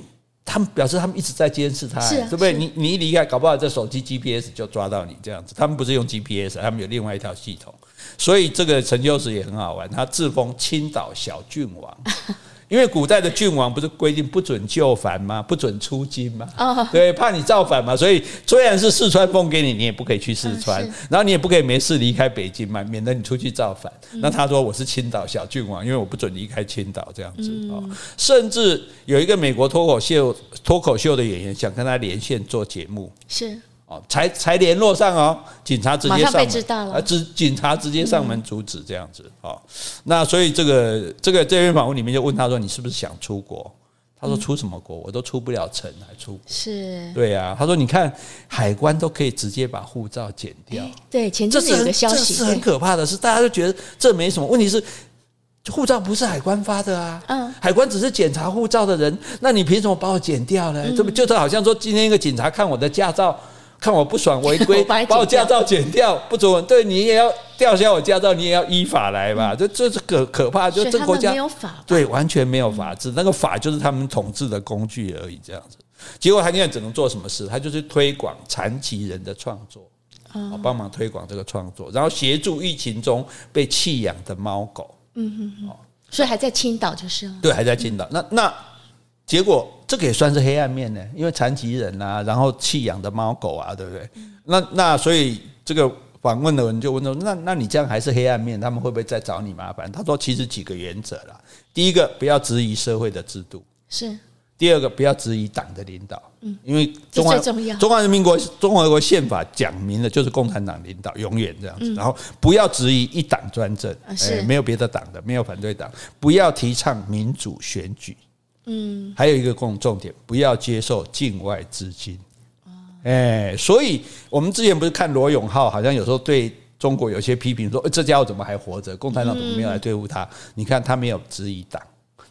他们表示他们一直在监视他，对不对？你你一离开，搞不好这手机 GPS 就抓到你这样子。他们不是用 GPS，他们有另外一套系统。所以这个陈秋实也很好玩，他自封青岛小郡王。因为古代的郡王不是规定不准就藩吗？不准出京吗？哦，对，怕你造反嘛。所以虽然是四川封给你，你也不可以去四川，然后你也不可以没事离开北京嘛，免得你出去造反。那他说我是青岛小郡王，因为我不准离开青岛这样子哦。甚至有一个美国脱口秀脱口秀的演员想跟他连线做节目，是。哦，才才联络上哦，警察直接上门，啊，直警察直接上门阻止这样子哦。那所以这个这个这篇访问里面就问他说：“你是不是想出国？”他说：“出什么国？我都出不了城，还出国？”是，对呀。他说：“你看海关都可以直接把护照剪掉。”对，前阵子有个消息，这是很可怕的是。大家都觉得这没什么，问题是护照不是海关发的啊。嗯，海关只是检查护照的人，那你凭什么把我剪掉呢？这不就是好像说今天一个警察看我的驾照。看我不爽违规，把我驾照剪掉，不准。对，你也要吊销我驾照，你也要依法来吧？这这是可可怕，就这个国家没有法，对，完全没有法治。那个法就是他们统治的工具而已，这样子。结果他现在只能做什么事？他就是推广残疾人的创作，啊，帮忙推广这个创作，然后协助疫情中被弃养的猫狗。嗯哼，所以还在青岛就是了。对，还在青岛。那那。结果这个也算是黑暗面呢，因为残疾人啊，然后弃养的猫狗啊，对不对？那那所以这个访问的人就问说：那那你这样还是黑暗面？他们会不会再找你麻烦？他说：其实几个原则啦。第一个，不要质疑社会的制度；是第二个，不要质疑党的领导。嗯，因为中华中华人民国中华民国宪法讲明了，就是共产党领导永远这样子。然后不要质疑一党专政，哎，没有别的党的，没有反对党。不要提倡民主选举。嗯，还有一个共重点，不要接受境外资金。哎，所以我们之前不是看罗永浩，好像有时候对中国有些批评，说这家伙怎么还活着？共产党怎么没有来对付他？你看他没有质疑党，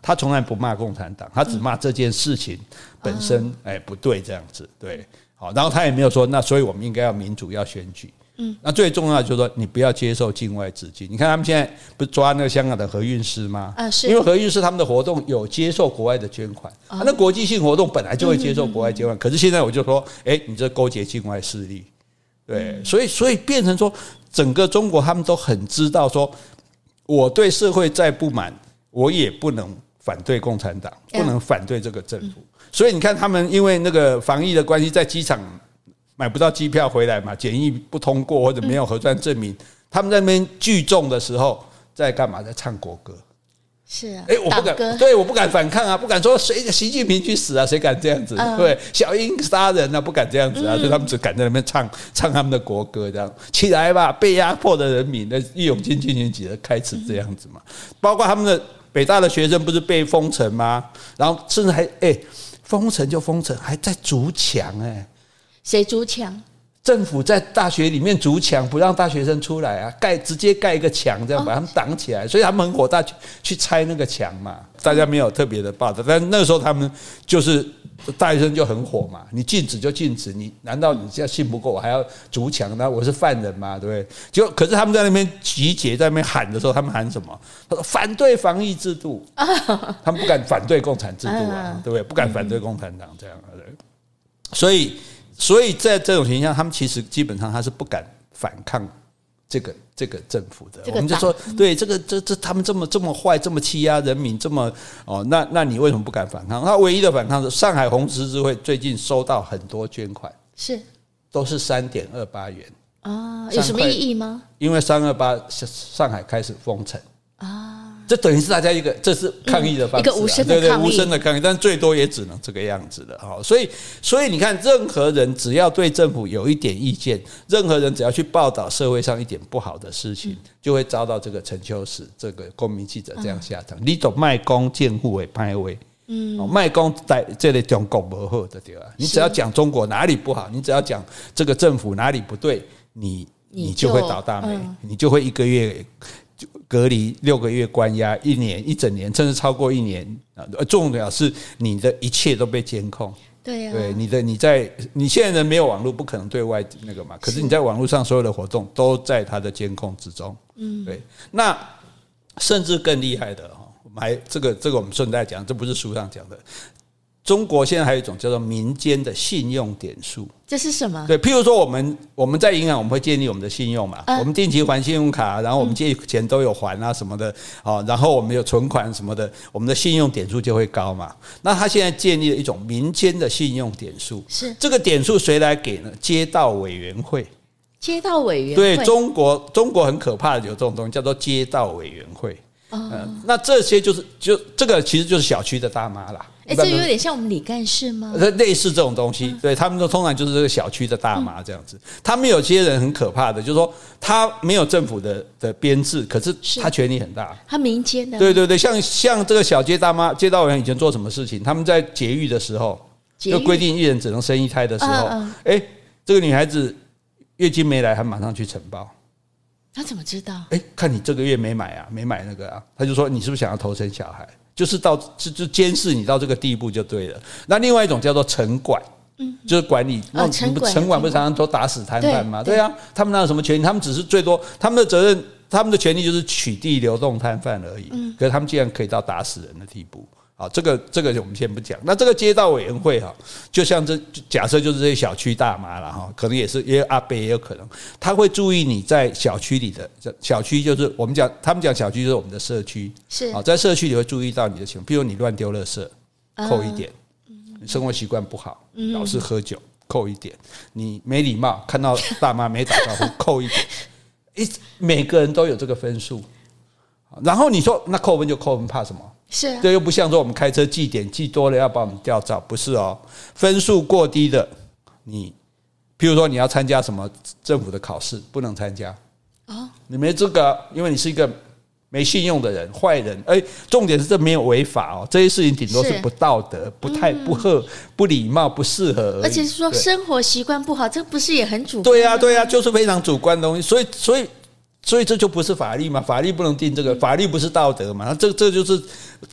他从来不骂共产党，他只骂这件事情本身，哎，不对这样子。对，好，然后他也没有说，那所以我们应该要民主，要选举。嗯，那最重要的就是说，你不要接受境外资金。你看他们现在不是抓那个香港的何韵诗吗？啊，是，因为何韵诗他们的活动有接受国外的捐款，啊，那国际性活动本来就会接受国外捐款。可是现在我就说，哎，你这勾结境外势力，对，所以所以变成说，整个中国他们都很知道说，我对社会再不满，我也不能反对共产党，不能反对这个政府。所以你看他们因为那个防疫的关系，在机场。买不到机票回来嘛？检疫不通过或者没有核酸证明，他们在那边聚众的时候在干嘛？在唱国歌。是啊，哎，我不敢，对，我不敢反抗啊，不敢说谁习近平去死啊，谁敢这样子？对，小英杀人啊，不敢这样子啊，所以他们只敢在那边唱唱他们的国歌，这样起来吧，被压迫的人民，那义勇军进行曲的开始这样子嘛。包括他们的北大的学生不是被封城吗？然后甚至还哎封城就封城，还在筑墙哎。谁筑墙？政府在大学里面筑墙，不让大学生出来啊，盖直接盖一个墙，这样把他们挡起来，所以他们很火大，去去拆那个墙嘛。大家没有特别的报道，但那时候他们就是大学生就很火嘛。你禁止就禁止，你难道你这样信不过我还要筑墙？那我是犯人嘛，对不对？就可是他们在那边集结，在那边喊的时候，他们喊什么？他说反对防疫制度，他们不敢反对共产制度啊，对不对？不敢反对共产党这样，对。所以。所以在这种情况下，他们其实基本上他是不敢反抗这个这个政府的。我们就说，对这个这这他们这么这么坏，这么欺压人民，这么哦，那那你为什么不敢反抗？他唯一的反抗是上海红十字会最近收到很多捐款，是都是三点二八元啊，有什么意义吗？因为三二八上海开始封城啊。这等于是大家一个，这是抗议的方式，啊，嗯，一个无声的抗议，对对，无声的抗议，但最多也只能这个样子的哈。所以，所以你看，任何人只要对政府有一点意见，任何人只要去报道社会上一点不好的事情，就会遭到这个陈秋实这个公民记者这样下场。你懂卖公见护为派位，嗯，卖公在这里讲国不好的对吧？你只要讲中国哪里不好，你只要讲这个政府哪里不对，你你就会倒大霉，你就会一个月。就隔离六个月，关押一年，一整年，甚至超过一年啊！重要是你的一切都被监控。对呀，对你的你在你现在人没有网络，不可能对外那个嘛。可是你在网络上所有的活动都在他的监控之中。嗯，对。那甚至更厉害的哈，我们还这个这个我们顺带讲，这不是书上讲的。中国现在还有一种叫做民间的信用点数，这是什么？对，譬如说我们我们在银行我们会建立我们的信用嘛，我们定期还信用卡，然后我们借钱都有还啊什么的，哦，然后我们有存款什么的，我们的信用点数就会高嘛。那他现在建立了一种民间的信用点数，是这个点数谁来给呢？街道委员会，街道委员会，对，中国中国很可怕的有这种东西叫做街道委员会，嗯，那这些就是就这个其实就是小区的大妈啦。哎，这有点像我们李干事吗？类似这种东西，对他们都通常就是这个小区的大妈这样子。他们有些人很可怕的，就是说他没有政府的的编制，可是他权力很大。他民间的。对对对，像像这个小街大妈、街道委员以前做什么事情？他们在节育的时候，就规定一人只能生一胎的时候，哎，这个女孩子月经没来，他马上去承包。他怎么知道？哎，看你这个月没买啊，没买那个啊，他就说你是不是想要投生小孩？就是到就就监视你到这个地步就对了。那另外一种叫做城管，嗯，就是管理。那城管城管不是常常都打死摊贩吗？对啊，他们哪有什么权利？他们只是最多他们的责任，他们的权利就是取缔流动摊贩而已。嗯可是他们竟然可以到打死人的地步。好，这个这个我们先不讲。那这个街道委员会哈，就像这假设就是这些小区大妈了哈，可能也是也有阿伯也有可能，他会注意你在小区里的小区，就是我们讲他们讲小区就是我们的社区，是啊，在社区里会注意到你的情况，比如你乱丢垃圾，扣一点；你生活习惯不好，老是喝酒，扣一点；你没礼貌，看到大妈没打招呼，扣一点。一每个人都有这个分数，然后你说那扣分就扣分，怕什么？是，这又不像说我们开车记点记多了要把我们吊照，不是哦。分数过低的，你，譬如说你要参加什么政府的考试，不能参加。哦，你没资格，因为你是一个没信用的人，坏人。哎，重点是这没有违法哦，这些事情顶多是不道德、不太不合、不礼貌、不适合。而且是说生活习惯不好，这不是也很主观？对呀，对呀，就是非常主观的东西。所以，所以。所以这就不是法律嘛？法律不能定这个，法律不是道德嘛？那这这就是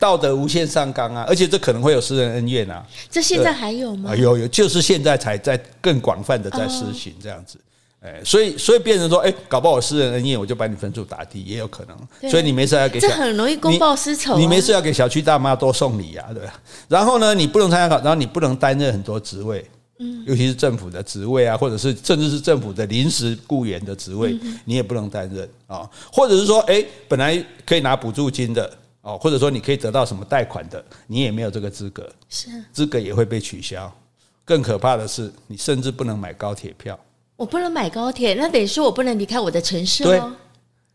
道德无限上纲啊！而且这可能会有私人恩怨啊。这现在还有吗？有有，就是现在才在更广泛的在施行这样子。哎，所以所以变成说，哎，搞不好私人恩怨，我就把你分数打低，也有可能。所以你没事要给。这很容易公报私仇。你没事要给小区大妈多送礼啊，对吧？然后呢，你不能参加考，然后你不能担任很多职位。嗯，尤其是政府的职位啊，或者是甚至是政府的临时雇员的职位，你也不能担任啊。或者是说，哎，本来可以拿补助金的哦，或者说你可以得到什么贷款的，你也没有这个资格，是资格也会被取消。更可怕的是，你甚至不能买高铁票。我不能买高铁，那等于说我不能离开我的城市哦。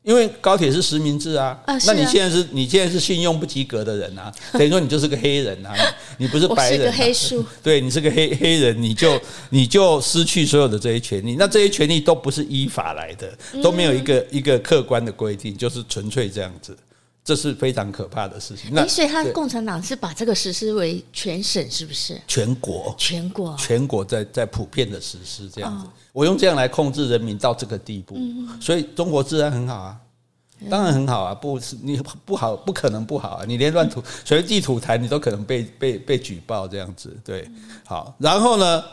因为高铁是实名制啊，那你现在是你现在是信用不及格的人啊，等于说你就是个黑人啊，你不是白人，啊，我是个黑数，对你是个黑黑人，你就你就失去所有的这些权利，那这些权利都不是依法来的，都没有一个一个客观的规定，就是纯粹这样子。这是非常可怕的事情。那所以，他共产党是把这个实施为全省，是不是？全国，全国，全国在在普遍的实施这样子。我用这样来控制人民到这个地步，所以中国治安很好啊，当然很好啊，不是你不好，不可能不好啊。你连乱吐随地吐痰，你都可能被被被举报这样子。对，好，然后呢，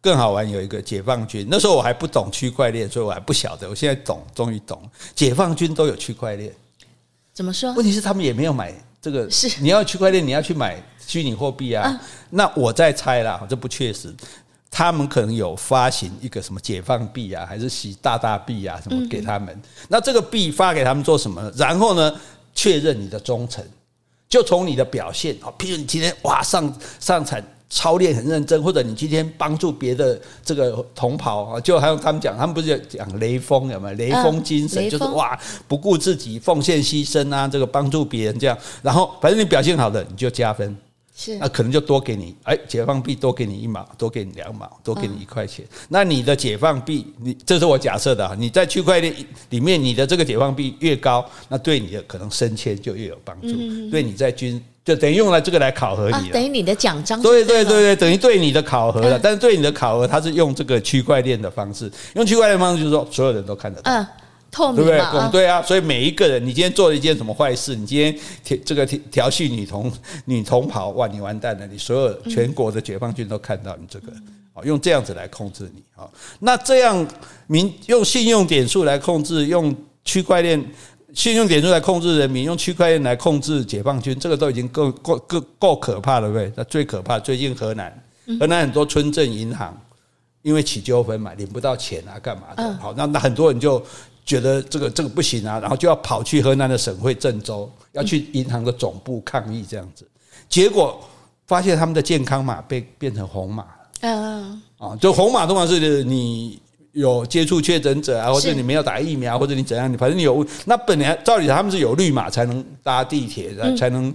更好玩有一个解放军，那时候我还不懂区块链，所以我还不晓得。我现在懂，终于懂，解放军都有区块链。怎么说？问题是他们也没有买这个。是你要区块链，你要去买虚拟货币啊。那我在猜啦，这不确实。他们可能有发行一个什么解放币啊，还是洗大大币啊，什么给他们？那这个币发给他们做什么？然后呢，确认你的忠诚，就从你的表现啊，譬如你今天哇上上场。操练很认真，或者你今天帮助别的这个同袍啊，就还有他们讲，他们不是讲雷锋有没有？雷锋精神就是哇，不顾自己，奉献牺牲啊，这个帮助别人这样，然后反正你表现好的，你就加分，是那可能就多给你，哎，解放币多给你一毛，多给你两毛，多给你一块钱。那你的解放币，你这是我假设的啊，你在区块链里面，你的这个解放币越高，那对你的可能升迁就越有帮助，对你在军。就等于用了这个来考核你了，等于你的奖章。对对对对，等于对你的考核了。但是对你的考核，它是用这个区块链的方式，用区块链方式就是说，所有人都看得到，嗯，透明，对不对？对啊，所以每一个人，你今天做了一件什么坏事，你今天调这个调调戏女同女同袍，哇，你完蛋了！你所有全国的解放军都看到你这个，好，用这样子来控制你啊。那这样民用信用点数来控制，用区块链。信用点数来控制人民，用区块链来控制解放军，这个都已经够够够够可怕了，对不对？那最可怕，最近河南，河南很多村镇银行因为起纠纷嘛，领不到钱啊，干嘛的？好，那那很多人就觉得这个这个不行啊，然后就要跑去河南的省会郑州，要去银行的总部抗议这样子，结果发现他们的健康码被变成红码，嗯，啊，就红码通常是你。有接触确诊者啊，或者你没有打疫苗，或者你怎样，你反正你有那本来照理他们是有绿码才能搭地铁，才能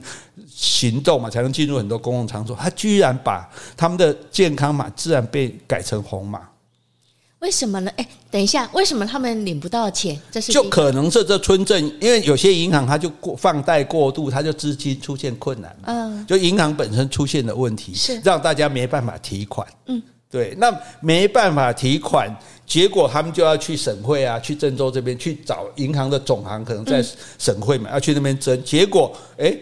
行动嘛，才能进入很多公共场所。他居然把他们的健康码自然被改成红码，为什么呢？哎，等一下，为什么他们领不到钱？这是就可能是这村镇，因为有些银行它就过放贷过度，它就资金出现困难嘛。嗯，就银行本身出现的问题，是让大家没办法提款。嗯，对，那没办法提款。结果他们就要去省会啊，去郑州这边去找银行的总行，可能在省会嘛，要去那边争。结果哎，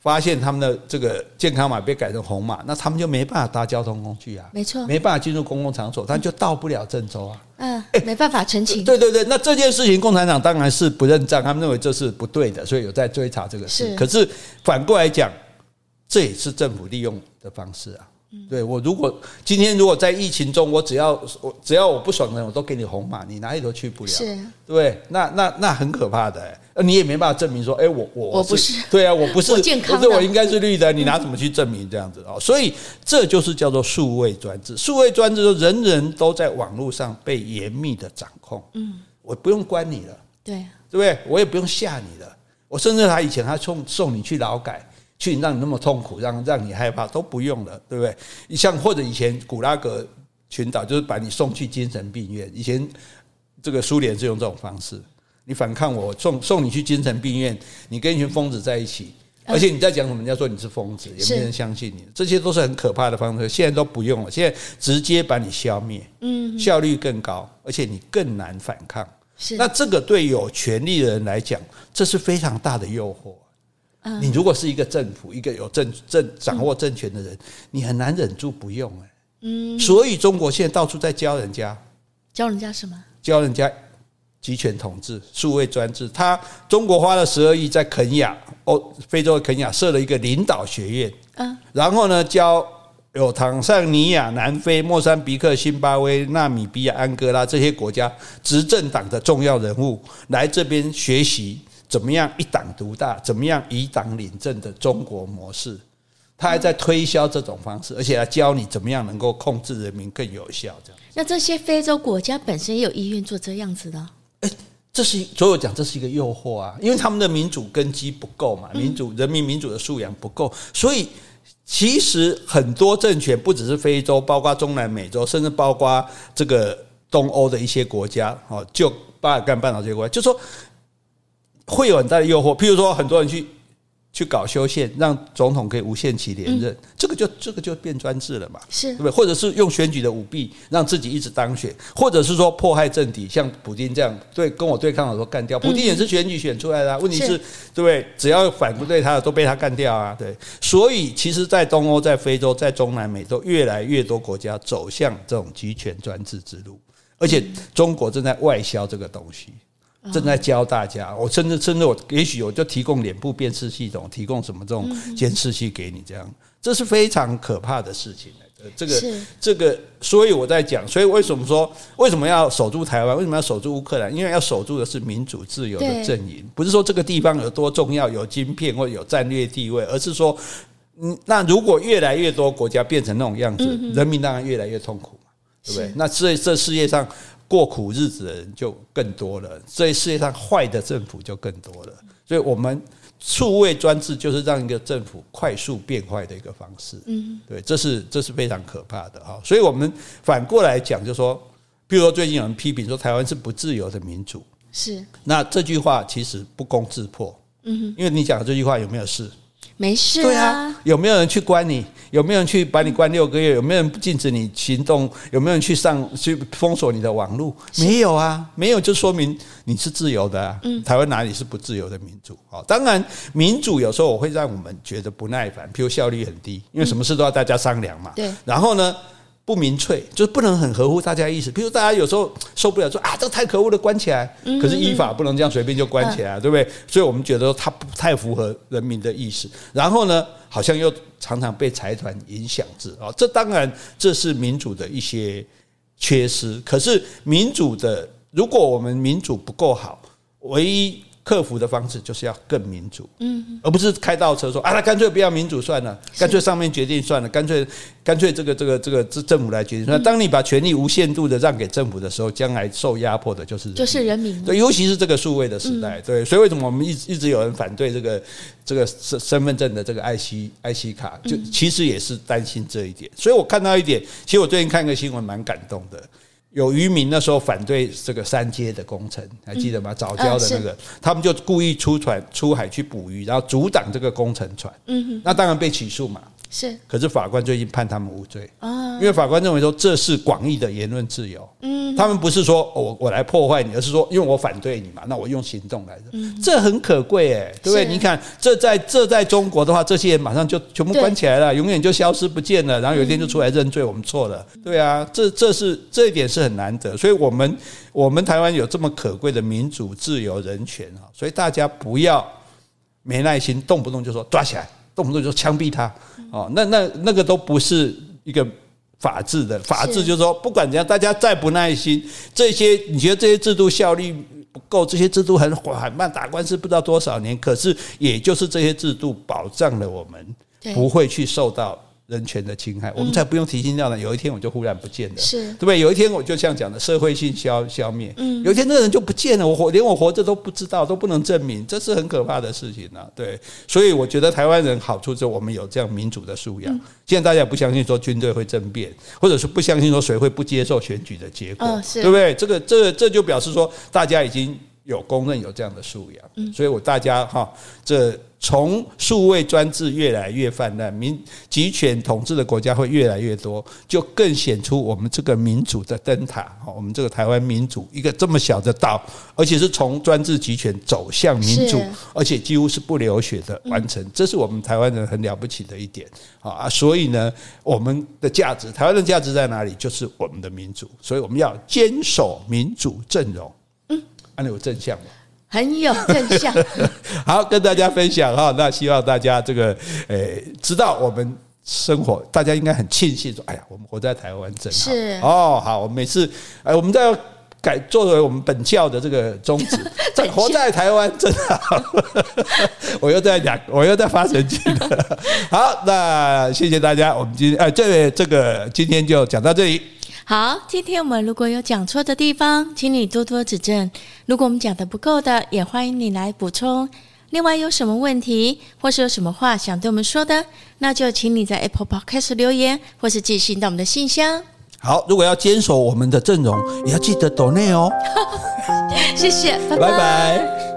发现他们的这个健康码被改成红码，那他们就没办法搭交通工具啊，没错，没办法进入公共场所，他就到不了郑州啊。嗯，哎，没办法澄清。对对对，那这件事情共产党当然是不认账，他们认为这是不对的，所以有在追查这个事。可是反过来讲，这也是政府利用的方式啊。对，我如果今天如果在疫情中，我只要我只要我不爽的人，我都给你红码，你哪里都去不了，是，对，那那那很可怕的，呃，你也没办法证明说，哎，我我我不是，对啊，我不是，我健康，不是我应该是绿的，你拿什么去证明这样子？啊？所以这就是叫做数位专制，数位专制说人人都在网络上被严密的掌控，嗯，我不用关你了，对，对不对？我也不用吓你了，我甚至他以前他送送你去劳改。去让你那么痛苦，让让你害怕都不用了，对不对？像或者以前古拉格群岛就是把你送去精神病院，以前这个苏联是用这种方式，你反抗我送送你去精神病院，你跟一群疯子在一起，而且你在讲什么？人家说你是疯子，也没人相信你，这些都是很可怕的方式。现在都不用了，现在直接把你消灭，嗯，效率更高，而且你更难反抗。是，那这个对有权力的人来讲，这是非常大的诱惑。你如果是一个政府，一个有政政掌握政权的人，你很难忍住不用哎。嗯，所以中国现在到处在教人家，教人家什么？教人家集权统治、数位专制。他中国花了十二亿在肯亚，哦，非洲的肯亚设了一个领导学院。嗯，然后呢，教有坦桑尼亚、南非、莫桑比克、辛巴威、纳米比亚、安哥拉这些国家执政党的重要人物来这边学习。怎么样一党独大？怎么样以党领政的中国模式？他还在推销这种方式，而且还教你怎么样能够控制人民更有效。这样。那这些非洲国家本身也有意愿做这样子的？哎，这是所有讲，这是一个诱惑啊！因为他们的民主根基不够嘛，民主人民民主的素养不够，所以其实很多政权不只是非洲，包括中南美洲，甚至包括这个东欧的一些国家，哦，就巴尔干半岛这些国家，就说。会有很大的诱惑。譬如说，很多人去。去搞修宪，让总统可以无限期连任，嗯、这个就这个就变专制了嘛？是，对不对？或者是用选举的舞弊，让自己一直当选，或者是说迫害政敌，像普京这样对跟我对抗的时候干掉。普京也是选举选出来的，啊，问题是，是对不对？只要反对他的都被他干掉啊！对，所以其实，在东欧、在非洲、在中南美洲，越来越多国家走向这种集权专制之路，而且中国正在外销这个东西。正在教大家，我甚至甚至我也许我就提供脸部辨识系统，提供什么这种监视器给你，这样这是非常可怕的事情。这个这个，所以我在讲，所以为什么说为什么要守住台湾？为什么要守住乌克兰？因为要守住的是民主自由的阵营，不是说这个地方有多重要，有晶片或有战略地位，而是说，嗯，那如果越来越多国家变成那种样子，人民当然越来越痛苦嘛，对不对？那这这世界上。过苦日子的人就更多了，所以世界上坏的政府就更多了。所以，我们数位专制就是让一个政府快速变坏的一个方式。嗯，对，这是这是非常可怕的哈。所以我们反过来讲，就说，譬如说最近有人批评说台湾是不自由的民主，是那这句话其实不攻自破。嗯，因为你讲的这句话有没有事？没事啊，对啊，有没有人去关你？有没有人去把你关六个月？有没有人禁止你行动？有没有人去上去封锁你的网络？没有啊，没有就说明你是自由的啊。台湾哪里是不自由的民主？好，当然民主有时候我会让我们觉得不耐烦，譬如效率很低，因为什么事都要大家商量嘛。对，然后呢？不明粹，就是不能很合乎大家意思。比如大家有时候受不了，说啊，这太可恶了，关起来。可是依法不能这样随便就关起来，对不对？所以我们觉得它不太符合人民的意思。然后呢，好像又常常被财团影响着啊。这当然这是民主的一些缺失。可是民主的，如果我们民主不够好，唯一。克服的方式就是要更民主，嗯，而不是开倒车说啊，那干脆不要民主算了，干脆上面决定算了，干脆干脆这个这个这个政府来决定。那当你把权力无限度的让给政府的时候，将来受压迫的就是就是人民。对，尤其是这个数位的时代，对，所以为什么我们一直一直有人反对这个这个身身份证的这个 IC IC 卡，就其实也是担心这一点。所以我看到一点，其实我最近看一个新闻蛮感动的。有渔民那时候反对这个三阶的工程，还记得吗？早教的那个，他们就故意出船出海去捕鱼，然后阻挡这个工程船。那当然被起诉嘛。是，可是法官最近判他们无罪啊，因为法官认为说这是广义的言论自由。嗯，他们不是说我我来破坏你，而是说因为我反对你嘛，那我用行动来的。嗯，这很可贵哎，对不对？你看这在这在中国的话，这些人马上就全部关起来了，永远就消失不见了，然后有一天就出来认罪，我们错了。对啊，这这是这一点是很难得，所以我们我们台湾有这么可贵的民主、自由、人权啊，所以大家不要没耐心，动不动就说抓起来。动不动就枪毙他，哦，那那那个都不是一个法治的，法治就是说，不管怎样，大家再不耐心，这些你觉得这些制度效率不够，这些制度很缓慢，打官司不知道多少年，可是也就是这些制度保障了我们不会去受到。人权的侵害，我们才不用提心吊胆。有一天我就忽然不见了，是对不对？有一天我就像讲的社会性消消灭，嗯，有一天那个人就不见了，我活连我活着都不知道，都不能证明，这是很可怕的事情啊。对，所以我觉得台湾人好处就是我们有这样民主的素养。现在大家也不相信说军队会政变，或者是不相信说谁会不接受选举的结果，对不对？这个这这就表示说大家已经有公认有这样的素养，所以我大家哈这。从数位专制越来越泛滥，民集权统治的国家会越来越多，就更显出我们这个民主的灯塔。我们这个台湾民主一个这么小的岛，而且是从专制集权走向民主，而且几乎是不流血的完成，这是我们台湾人很了不起的一点啊！所以呢，我们的价值，台湾的价值在哪里？就是我们的民主，所以我们要坚守民主阵容。嗯，安利有正向吗？很有正向，好，跟大家分享哈。那希望大家这个诶、欸，知道我们生活，大家应该很庆幸说，哎呀，我们活在台湾真好。是哦，好，我们每次哎，我们在改作为我们本教的这个宗旨，在活在台湾真好。我又在讲，我又在发神经了。好，那谢谢大家，我们今天哎，这这个今天就讲到这里。好，今天我们如果有讲错的地方，请你多多指正。如果我们讲的不够的，也欢迎你来补充。另外，有什么问题或是有什么话想对我们说的，那就请你在 Apple Podcast 留言，或是寄信到我们的信箱。好，如果要坚守我们的阵容，也要记得抖内哦。谢谢，拜拜。拜拜。